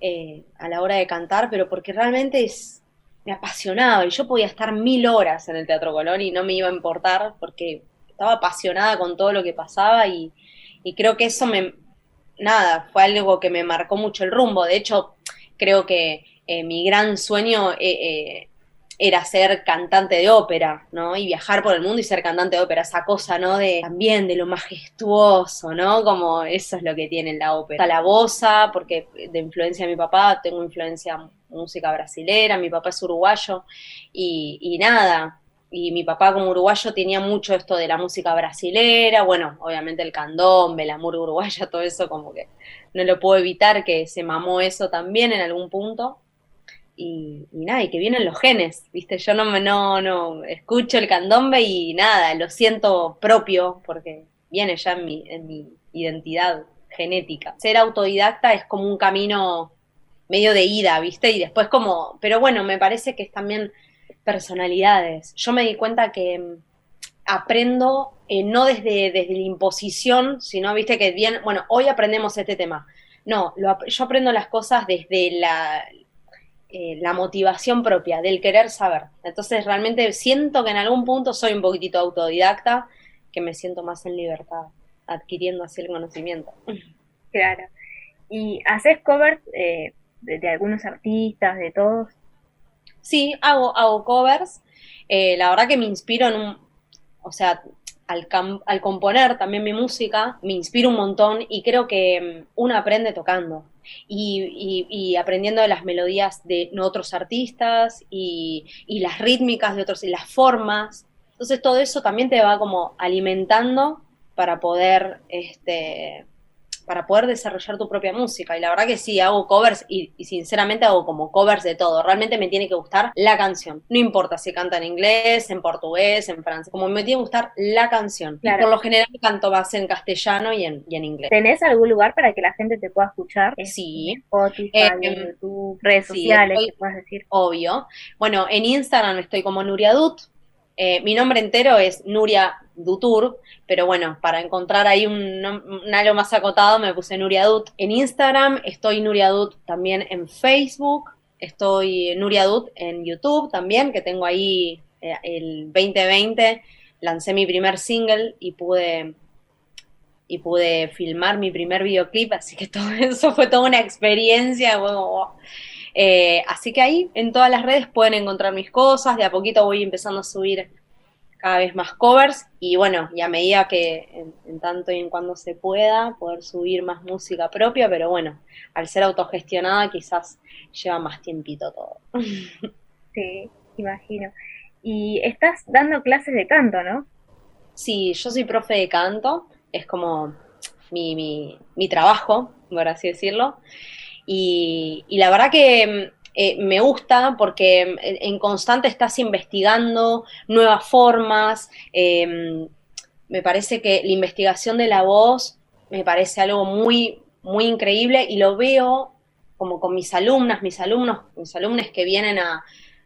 eh, a la hora de cantar, pero porque realmente es, me apasionaba y yo podía estar mil horas en el Teatro Colón y no me iba a importar porque estaba apasionada con todo lo que pasaba y, creo que eso me, nada, fue algo que me marcó mucho el rumbo. De hecho, creo que eh, mi gran sueño eh, eh, era ser cantante de ópera, ¿no? Y viajar por el mundo y ser cantante de ópera, esa cosa, ¿no? De también de lo majestuoso, ¿no? Como eso es lo que tiene la ópera. La bosa, porque de influencia de mi papá, tengo influencia música brasilera, mi papá es uruguayo, y, y nada, y mi papá como uruguayo tenía mucho esto de la música brasilera, bueno, obviamente el candombe, la murga uruguaya, (laughs) todo eso como que no lo puedo evitar que se mamó eso también en algún punto. Y, nada, y que vienen los genes, ¿viste? Yo no, no, no escucho el candombe y nada, lo siento propio porque viene ya en mi, en mi identidad genética. Ser autodidacta es como un camino medio de ida, ¿viste? Y después como, pero bueno, me parece que es también personalidades. Yo me di cuenta que mm, aprendo eh, no desde, desde la imposición, sino, viste, que bien, bueno, hoy aprendemos este tema. No, yo aprendo las cosas desde la, eh, la motivación propia, del querer saber. Entonces, realmente siento que en algún punto soy un poquitito autodidacta, que me siento más en libertad, adquiriendo así el conocimiento. Claro. ¿Y haces covers eh, de algunos artistas, de todos? Sí, hago, hago covers. Eh, la verdad que me inspiro en un. O sea, al, al, componer también mi música, me inspiro un montón y creo que mm, uno aprende tocando. Y, y, aprendiendo de las melodías de otros artistas y, y, las rítmicas de otros y las formas. Entonces todo eso también te va como alimentando para poder este, para poder desarrollar tu propia música. Y la verdad que sí, hago covers y, sinceramente hago como covers de todo. Realmente me tiene que gustar la canción. No importa si canta en inglés, en portugués, en francés, como me tiene que gustar la canción. Y por lo general canto más en castellano y en, inglés. ¿Tenés algún lugar para que la gente te pueda escuchar? Sí. Spotify, eh, YouTube, redes sociales, que puedas decir. Obvio. Bueno, en Instagram estoy como Nuriadut. Eh, mi nombre entero es Nuria Dutur, pero bueno, para encontrar ahí un, algo más acotado me puse Nuria Dut en Instagram, estoy Nuria Dut también en Facebook, estoy Nuria Dut en YouTube también, que tengo ahí eh, el 2020, lancé mi primer single y pude y pude filmar mi primer videoclip, así que todo (laughs) eso fue toda una experiencia. Eh, así que ahí en todas las redes pueden encontrar mis cosas, de a poquito voy empezando a subir cada vez más covers y bueno, y a medida que en, tanto y en cuando se pueda, poder subir más música propia, pero bueno, al ser autogestionada quizás lleva más tiempito todo. (laughs) Sí, imagino. Y estás dando clases de canto, ¿no? Sí, yo soy profe de canto, es como mi, mi, mi trabajo, por así decirlo. Y, la verdad que eh, me gusta porque en, en constante estás investigando nuevas formas. eh, me parece que la investigación de la voz me parece algo muy, muy increíble y lo veo como con mis alumnas, mis alumnos, mis alumnos que vienen a,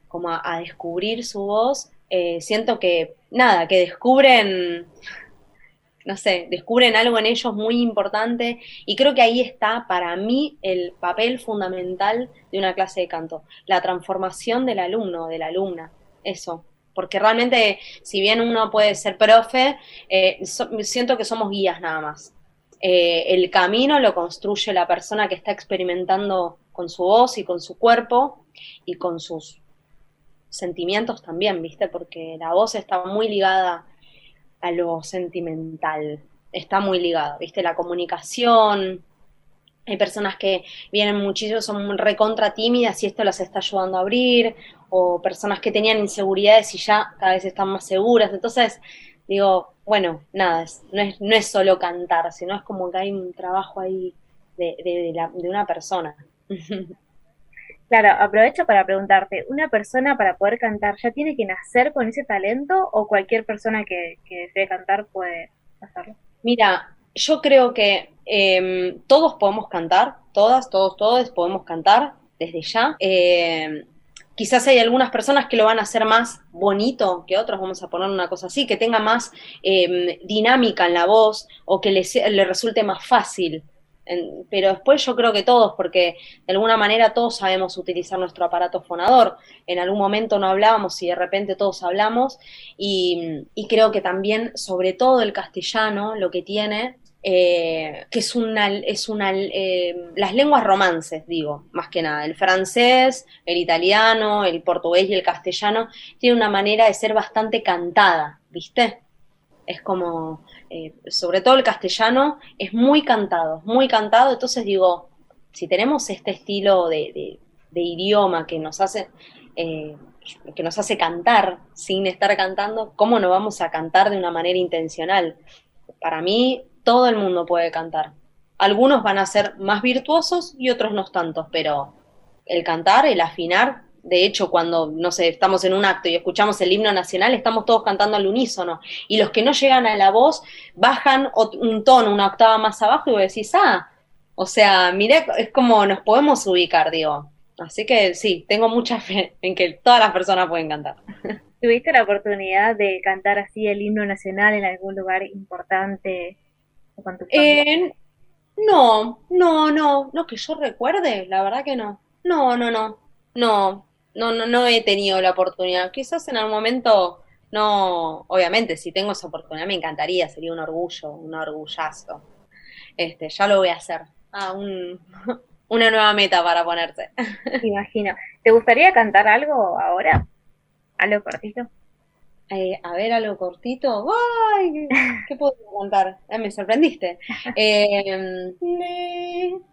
como a, descubrir su voz, eh, siento que, nada, que descubren, no sé, descubren algo en ellos muy importante y creo que ahí está para mí el papel fundamental de una clase de canto, la transformación del alumno, de la alumna, eso. Porque realmente, si bien uno puede ser profe, eh, siento que somos guías nada más. Eh, el camino lo construye la persona que está experimentando con su voz y con su cuerpo y con sus sentimientos también, ¿viste? Porque la voz está muy ligada a lo sentimental, está muy ligada, ¿viste? La comunicación. Hay personas que vienen muchísimo, son recontra tímidas y esto las está ayudando a abrir, o personas que tenían inseguridades y ya cada vez están más seguras. Entonces, digo, bueno, nada, es- no, es, no es solo cantar, sino es como que hay un trabajo ahí de, de, de la- de una persona. (laughs) Claro, aprovecho para preguntarte, ¿una persona para poder cantar ya tiene que nacer con ese talento o cualquier persona que, que desee cantar puede hacerlo? Mira, yo creo que eh, todos podemos cantar, todas, todos, todos podemos cantar desde ya. Eh, quizás hay algunas personas que lo van a hacer más bonito que otros, vamos a poner una cosa así, que tenga más eh, dinámica en la voz o que le, le resulte más fácil. Pero después yo creo que todos, porque de alguna manera todos sabemos utilizar nuestro aparato fonador. En algún momento no hablábamos y de repente todos hablamos. Y, y creo que también, sobre todo el castellano, lo que tiene, eh, que es una, es una eh, las lenguas romances, digo, más que nada. El francés, el italiano, el portugués y el castellano tiene una manera de ser bastante cantada, ¿viste? Es como, eh, sobre todo el castellano, es muy cantado, muy cantado. Entonces digo, si tenemos este estilo de, idioma que nos hace, eh, que nos hace cantar sin estar cantando, ¿cómo no vamos a cantar de una manera intencional? Para mí, todo el mundo puede cantar. Algunos van a ser más virtuosos y otros no tantos, pero el cantar, el afinar, de hecho, cuando, no sé, estamos en un acto y escuchamos el himno nacional, estamos todos cantando al unísono. Y los que no llegan a la voz bajan un tono, una octava más abajo y vos decís, ah, o sea, mirá, es como nos podemos ubicar, digo. Así que sí, tengo mucha fe en que todas las personas pueden cantar. (laughs) ¿Tuviste la oportunidad de cantar así el himno nacional en algún lugar importante con tu? Eh, no, no, no, no que yo recuerde, la verdad que no. No, no, no, no, no, no, no he tenido la oportunidad. Quizás en algún momento, no, obviamente, si tengo esa oportunidad me encantaría, sería un orgullo, un orgullazo. Este, ya lo voy a hacer. Ah, un, (laughs) una nueva meta para ponerse. Me imagino. ¿Te gustaría cantar algo ahora? ¿Algo cortito? Eh, a ver, algo cortito. ¡Ay! ¿Qué puedo cantar? Eh, me sorprendiste. Eh,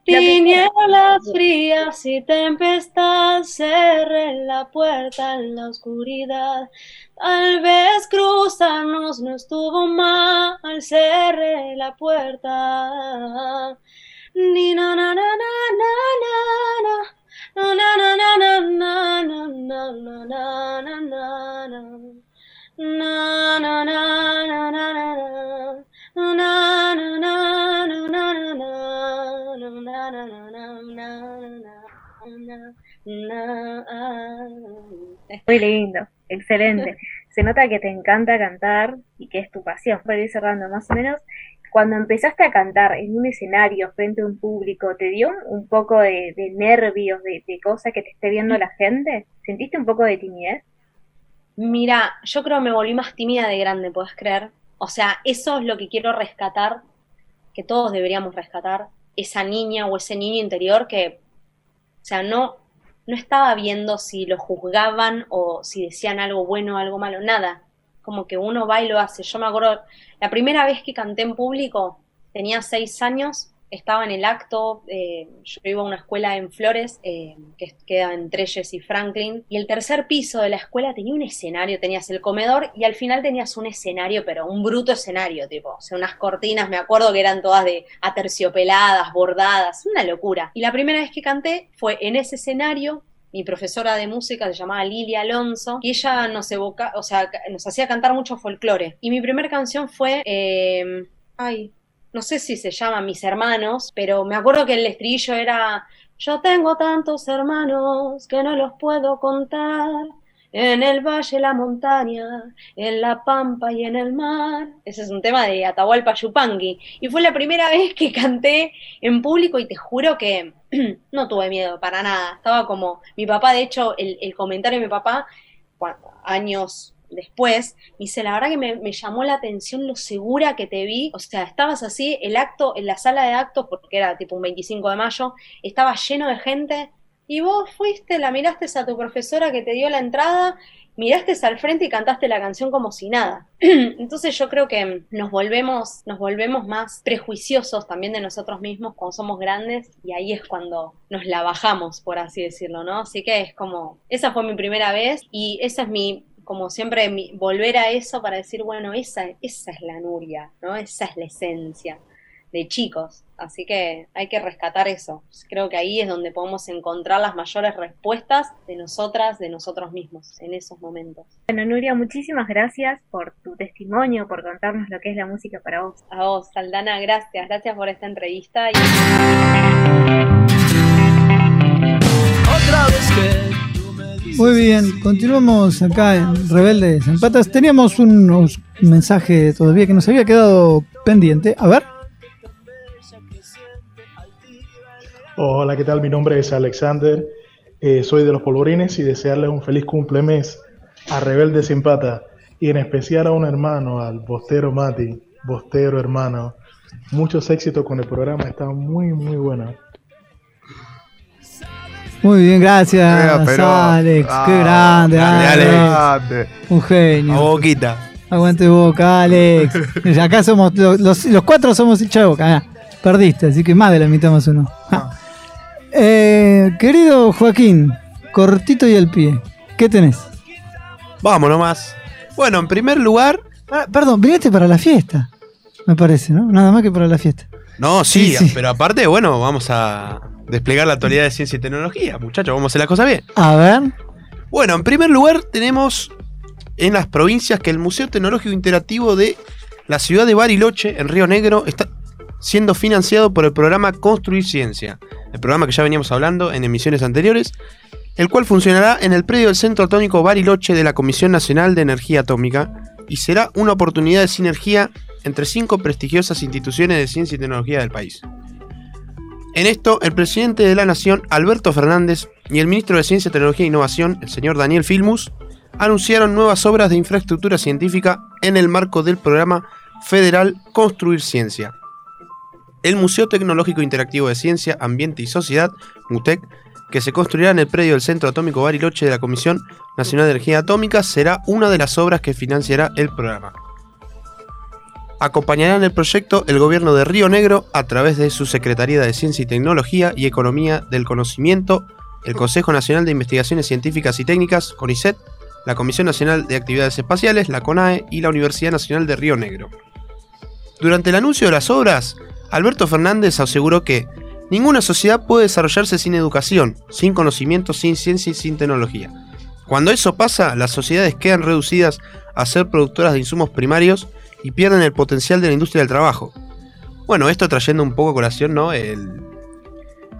Tinieblas frías y tempestad, cerré la puerta en la oscuridad. Tal vez cruzarnos no estuvo mal, cerré la puerta. Ni na na na na na na na na na na na na na na na na na na. Na na na na na na na. Na na na na na Muy lindo, excelente. Se nota que te encanta cantar y que es tu pasión. Para ir cerrando más o menos, cuando empezaste a cantar en un escenario frente a un público, ¿te dio un poco de, nervios, de cosas que te esté viendo la gente? ¿Sentiste un poco de timidez? Mira, yo creo que me volví más tímida de grande, ¿puedes creer? O sea, eso es lo que quiero rescatar, que todos deberíamos rescatar, esa niña o ese niño interior que, o sea, no, no estaba viendo si lo juzgaban o si decían algo bueno o algo malo, nada. Como que uno va y lo hace. Yo me acuerdo, la primera vez que canté en público, tenía seis años, estaba en el acto, eh, yo iba a una escuela en Flores, eh, que queda en Treyes y Franklin, y el tercer piso de la escuela tenía un escenario, tenías el comedor y al final tenías un escenario, pero un bruto escenario, tipo, o sea, unas cortinas, me acuerdo que eran todas de aterciopeladas, bordadas, una locura. Y la primera vez que canté fue en ese escenario, mi profesora de música se llamaba Lilia Alonso y ella nos evoca, o sea, nos hacía cantar mucho folclore. Y mi primera canción fue, eh, ay, no sé si se llama Mis Hermanos, pero me acuerdo que el estribillo era Yo tengo tantos hermanos que no los puedo contar. En el valle, la montaña, en la pampa y en el mar. Ese es un tema de Atahualpa Yupanqui. Y fue la primera (laughs) vez que canté en público y te juro que (clears throat) no tuve miedo para nada. Estaba como, mi papá, de hecho, el, el comentario de mi papá, años después, me dice, la verdad que me, me llamó la atención lo segura que te vi, o sea, estabas así, el acto, en la sala de actos, porque era tipo un 25 de mayo, estaba lleno de gente, y vos fuiste, la miraste a tu profesora que te dio la entrada, miraste al frente y cantaste la canción como si nada. (clears throat) Entonces yo creo que nos volvemos, nos volvemos más prejuiciosos también de nosotros mismos cuando somos grandes y ahí es cuando nos la bajamos, por así decirlo, ¿no? Así que es como, esa fue mi primera vez y esa es mi, como siempre, mi- volver a eso para decir, bueno, esa, esa es la Nuria, ¿no? Esa es la esencia de chicos. Así que hay que rescatar eso. Creo que ahí es donde podemos encontrar las mayores respuestas de nosotras, de nosotros mismos, en esos momentos. Bueno, Nuria, muchísimas gracias por tu testimonio, por contarnos lo que es la música para vos. A vos, Saldana, gracias. Gracias por esta entrevista. Y... Otra vez que Muy bien, continuamos acá en Rebeldes en Patas. Teníamos unos mensajes todavía que nos había quedado pendiente. A ver. Hola, ¿qué tal? Mi nombre es Alexander, eh, soy de los Polvorines y desearles un feliz cumplemes a Rebelde Sin Pata y en especial a un hermano, al Bostero Mati, Bostero hermano. Muchos éxitos con el programa, está muy, muy bueno. Muy bien, gracias, pero- Alex. Ah, Qué grande, grande, Alex. Alex. Un genio. A boquita. Aguante boca, Alex. Y acá somos los, los- los cuatro somos hincha de boca. Ah, perdiste, así que más de la mitad más uno. Eh, querido Joaquín, cortito y al pie. ¿Qué tenés? Vamos nomás. Bueno, en primer lugar. Ah, perdón, viniste para la fiesta. Me parece, ¿no? Nada más que para la fiesta. No, sí, Sí, sí. pero aparte, bueno, vamos a desplegar la actualidad de ciencia y tecnología, muchachos, vamos a hacer las cosas bien. A ver. Bueno, en primer lugar tenemos en las provincias que el Museo Tecnológico Interactivo de la ciudad de Bariloche, en Río Negro, está siendo financiado por el programa Construir Ciencia, el programa que ya veníamos hablando en emisiones anteriores, el cual funcionará en el predio del Centro Atómico Bariloche de la Comisión Nacional de Energía Atómica y será una oportunidad de sinergia entre cinco prestigiosas instituciones de ciencia y tecnología del país. En esto, el presidente de la Nación, Alberto Fernández, y el ministro de Ciencia, Tecnología e Innovación, el señor Daniel Filmus, anunciaron nuevas obras de infraestructura científica en el marco del programa federal Construir Ciencia. El Museo Tecnológico Interactivo de Ciencia, Ambiente y Sociedad, MUTEC, que se construirá en el predio del Centro Atómico Bariloche de la Comisión Nacional de Energía Atómica, será una de las obras que financiará el programa. Acompañará en el proyecto el gobierno de Río Negro a través de su Secretaría de Ciencia y Tecnología y Economía del Conocimiento, el Consejo Nacional de Investigaciones Científicas y Técnicas, CONICET, la Comisión Nacional de Actividades Espaciales, la CONAE y la Universidad Nacional de Río Negro. Durante el anuncio de las obras, Alberto Fernández aseguró que ninguna sociedad puede desarrollarse sin educación, sin conocimiento, sin ciencia y sin tecnología. Cuando eso pasa, las sociedades quedan reducidas a ser productoras de insumos primarios y pierden el potencial de la industria del trabajo. Bueno, esto trayendo un poco a colación, ¿no? El-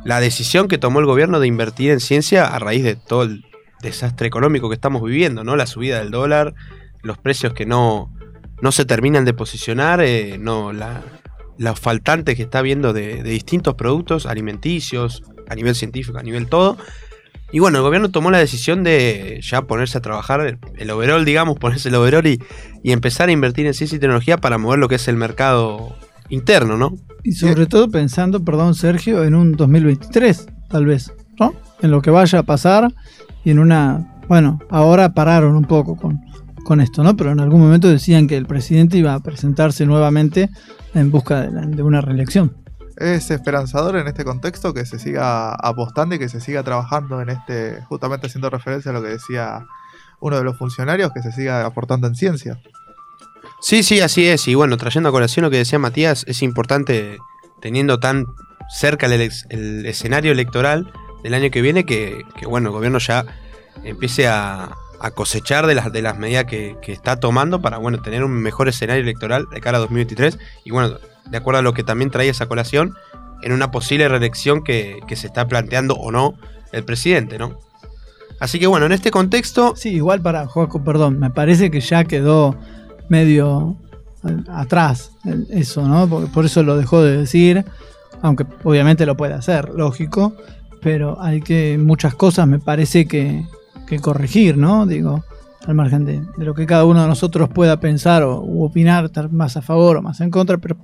la decisión que tomó el gobierno de invertir en ciencia a raíz de todo el desastre económico que estamos viviendo, ¿no? La subida del dólar, los precios que no, no se terminan de posicionar, eh, no, la, los faltantes que está habiendo de, de distintos productos alimenticios, a nivel científico, a nivel todo. Y bueno, el gobierno tomó la decisión de ya ponerse a trabajar el, overall, digamos, ponerse el overall y, y empezar a invertir en ciencia y tecnología para mover lo que es el mercado interno, ¿no? Y sobre todo pensando, perdón Sergio, en un 2023, tal vez, ¿no? En lo que vaya a pasar y en una... Bueno, ahora pararon un poco con, con esto, ¿no? Pero en algún momento decían que el presidente iba a presentarse nuevamente en busca de, la- de una reelección. Es esperanzador en este contexto que se siga apostando y que se siga trabajando en este, justamente haciendo referencia a lo que decía uno de los funcionarios, que se siga aportando en ciencia. Sí, sí, así es. Y bueno, trayendo a colación lo que decía Matías, es importante, teniendo tan cerca el, escenario electoral del año que viene, que, bueno, el gobierno ya empiece a, a cosechar de las, de las medidas que, que está tomando para, bueno, tener un mejor escenario electoral de cara a 2023. Y bueno, de acuerdo a lo que también trae esa colación, en una posible reelección que, que se está planteando o no el presidente, ¿no? Así que bueno, en este contexto... Sí, igual para Joaco, perdón, me parece que ya quedó medio eh, atrás eso, ¿no? Por, por eso lo dejó de decir, aunque obviamente lo puede hacer, lógico, pero hay que muchas cosas me parece que, que corregir, ¿no? Digo, al margen de, de lo que cada uno de nosotros pueda pensar o opinar, estar más a favor o más en contra, pero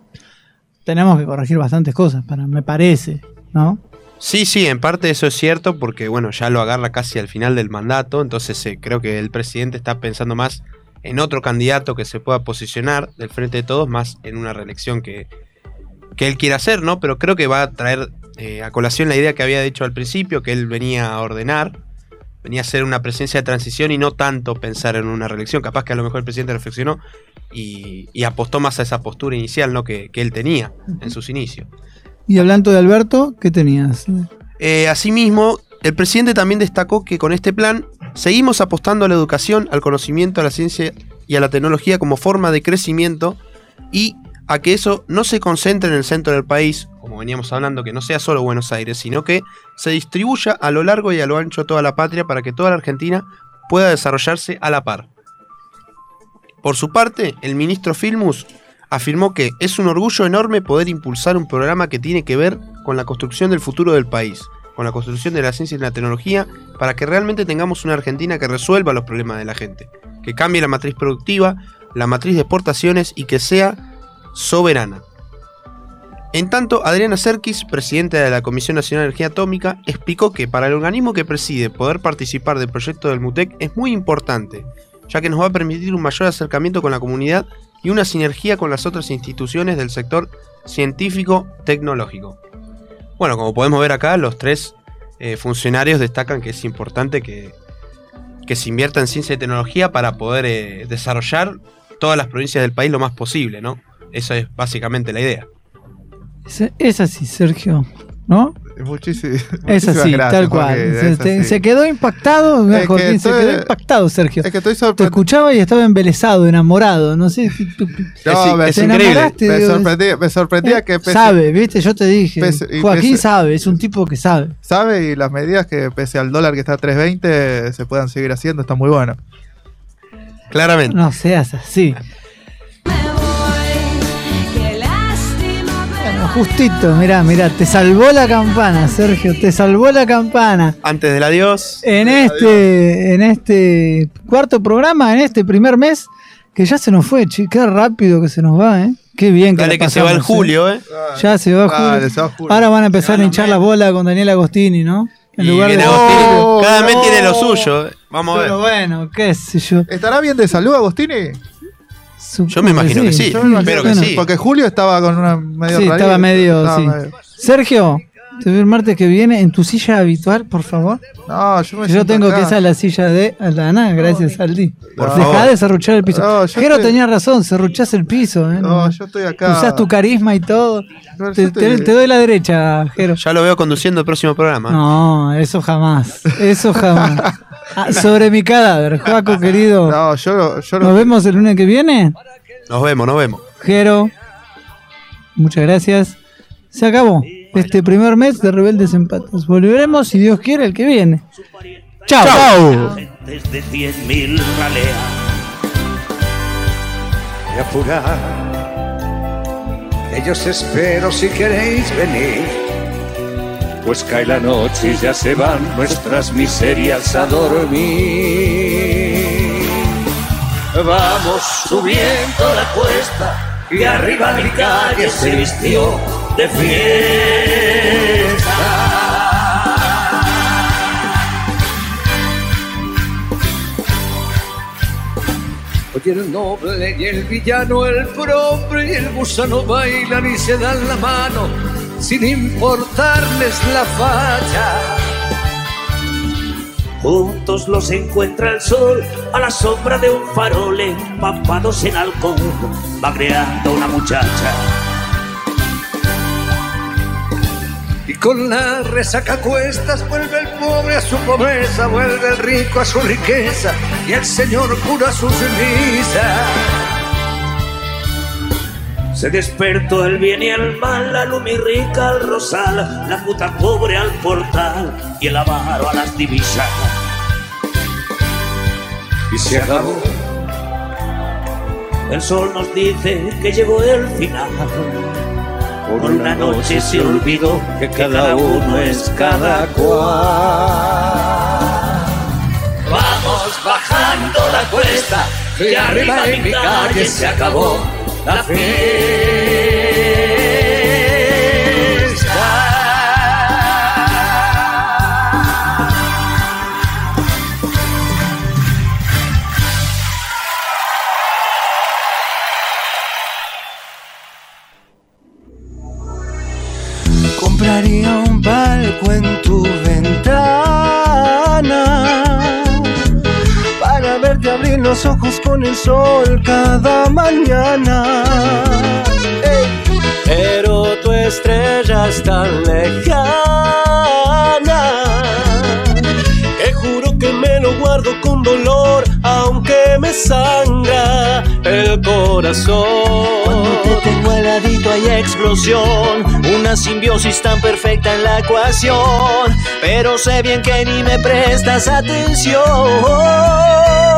tenemos que corregir bastantes cosas, para, me parece, ¿no? Sí, sí, en parte eso es cierto porque bueno, ya lo agarra casi al final del mandato, entonces eh, creo que el presidente está pensando más en otro candidato que se pueda posicionar del frente de todos, más en una reelección que, que él quiera hacer, ¿no? Pero creo que va a traer eh, a colación la idea que había dicho al principio, que él venía a ordenar, venía a ser una presencia de transición y no tanto pensar en una reelección. Capaz que a lo mejor el presidente reflexionó y, y apostó más a esa postura inicial, ¿no? Que, que él tenía en sus inicios. Y hablando de Alberto, ¿qué tenías? Eh, asimismo, el presidente también destacó que con este plan seguimos apostando a la educación, al conocimiento, a la ciencia y a la tecnología como forma de crecimiento y a que eso no se concentre en el centro del país, veníamos hablando, que no sea solo Buenos Aires, sino que se distribuya a lo largo y a lo ancho toda la patria para que toda la Argentina pueda desarrollarse a la par. Por su parte, el ministro Filmus afirmó que es un orgullo enorme poder impulsar un programa que tiene que ver con la construcción del futuro del país, con la construcción de la ciencia y la tecnología, para que realmente tengamos una Argentina que resuelva los problemas de la gente, que cambie la matriz productiva, la matriz de exportaciones y que sea soberana. En tanto, Adriana Serkis, presidenta de la Comisión Nacional de Energía Atómica, explicó que para el organismo que preside poder participar del proyecto del MUTEC es muy importante, ya que nos va a permitir un mayor acercamiento con la comunidad y una sinergia con las otras instituciones del sector científico-tecnológico. Bueno, como podemos ver acá, los tres eh, funcionarios destacan que es importante que, que se invierta en ciencia y tecnología para poder eh, desarrollar todas las provincias del país lo más posible, ¿no? Esa es básicamente la idea. Es, es así, Sergio, ¿no? Muchísimo, Es así, tal cual. se, te- se quedó impactado, Es que Joaquín, se quedó impactado, Sergio. Es que estoy Te sorprendido. escuchaba y estaba embelesado, enamorado, no sé. si tú- (laughs) No, me, te enamoraste, me digo, sorprendía, me sorprendía que pese- Sabe, viste, yo te dije. pese- Joaquín pese- sabe, es un tipo que sabe. sabe y las medidas que pese al dólar que está a 3.20 se puedan seguir haciendo, está muy bueno. Claramente. No seas así. Justito, mirá, mirá, te salvó la campana, Sergio, te salvó la campana. Antes del adiós. En este, en este cuarto programa, en este primer mes, que ya se nos fue, che, qué rápido que se nos va, ¿eh? Qué bien que Dale que se va el pasamos, julio, ¿eh? Ya se va Dale, Julio. se va Julio. Ahora van a empezar a hinchar las bolas con Daniel Agostini, ¿no? En Y lugar de Agostini. Julio. Cada mes no. tiene lo suyo. ¿eh? Vamos a ver. Pero bueno, qué sé yo. ¿Estará bien de salud Agostini? Yo me imagino que sí. Yo me imagino Espero que que sí. Porque Julio estaba con una medio Sí, rarito, estaba medio, estaba sí. medio- Sergio, te veo el martes que viene en tu silla habitual, por favor. No, yo me Yo siento tengo acá. que esa es la silla de Alana, gracias Aldi. Por Dejá favor. de serruchar el piso. No, yo Jero estoy- tenía razón, serruchás el piso. ¿eh? No, yo estoy acá. Usás tu carisma y todo. No, Te, yo estoy- te- te doy la derecha, Jero. Ya lo veo conduciendo el próximo programa. No, eso jamás. Eso jamás. (laughs) Ah, sobre mi cadáver, Joaco querido. No, yo, yo Nos vemos el lunes que viene. Nos vemos, nos vemos. Jero, muchas gracias. Se acabó este primer mes de Rebeldes Empatas. Volveremos, si Dios quiere, el que viene. Chao. Desde cien mil ralea apurar. Ellos espero si queréis venir. Pues cae la noche y ya se van nuestras miserias a dormir. Vamos subiendo la cuesta y arriba mi calle se vistió de fiesta. Oye, el noble y el villano, el pobre y el gusano bailan y se dan la mano. Sin importarles la falla. Juntos los encuentra el sol a la sombra de un farol empapados en alcohol, va creando una muchacha. Y con la resaca cuestas vuelve el pobre a su pobreza, vuelve el rico a su riqueza y el señor cura sus misas. Se despertó el bien y el mal, la lumi rica al rosal, la puta pobre al portal y el avaro a las divisas. Y se acabó. El sol nos dice que llegó el final. Por una noche se olvidó que cada uno es cada cual. Vamos bajando la cuesta, que arriba en mi calle se acabó la fiesta. Compraría un palco en tu los ojos con el sol cada mañana. Pero tu estrella es tan lejana que juro que me lo guardo con dolor, aunque me sangra el corazón. Cuando te tengo al ladito hay explosión, una simbiosis tan perfecta en la ecuación, pero sé bien que ni me prestas atención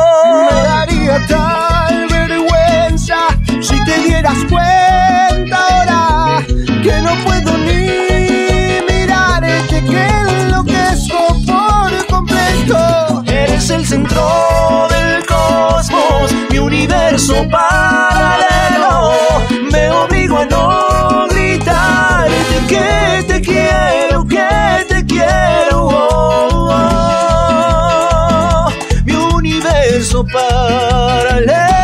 me daría tal vergüenza si te dieras cuenta ahora que no puedo ni mirarte que lo que enloquezco por completo. Eres el centro del cosmos, mi universo paralelo. Me obligo a no gritarte que te quiero, que pienso para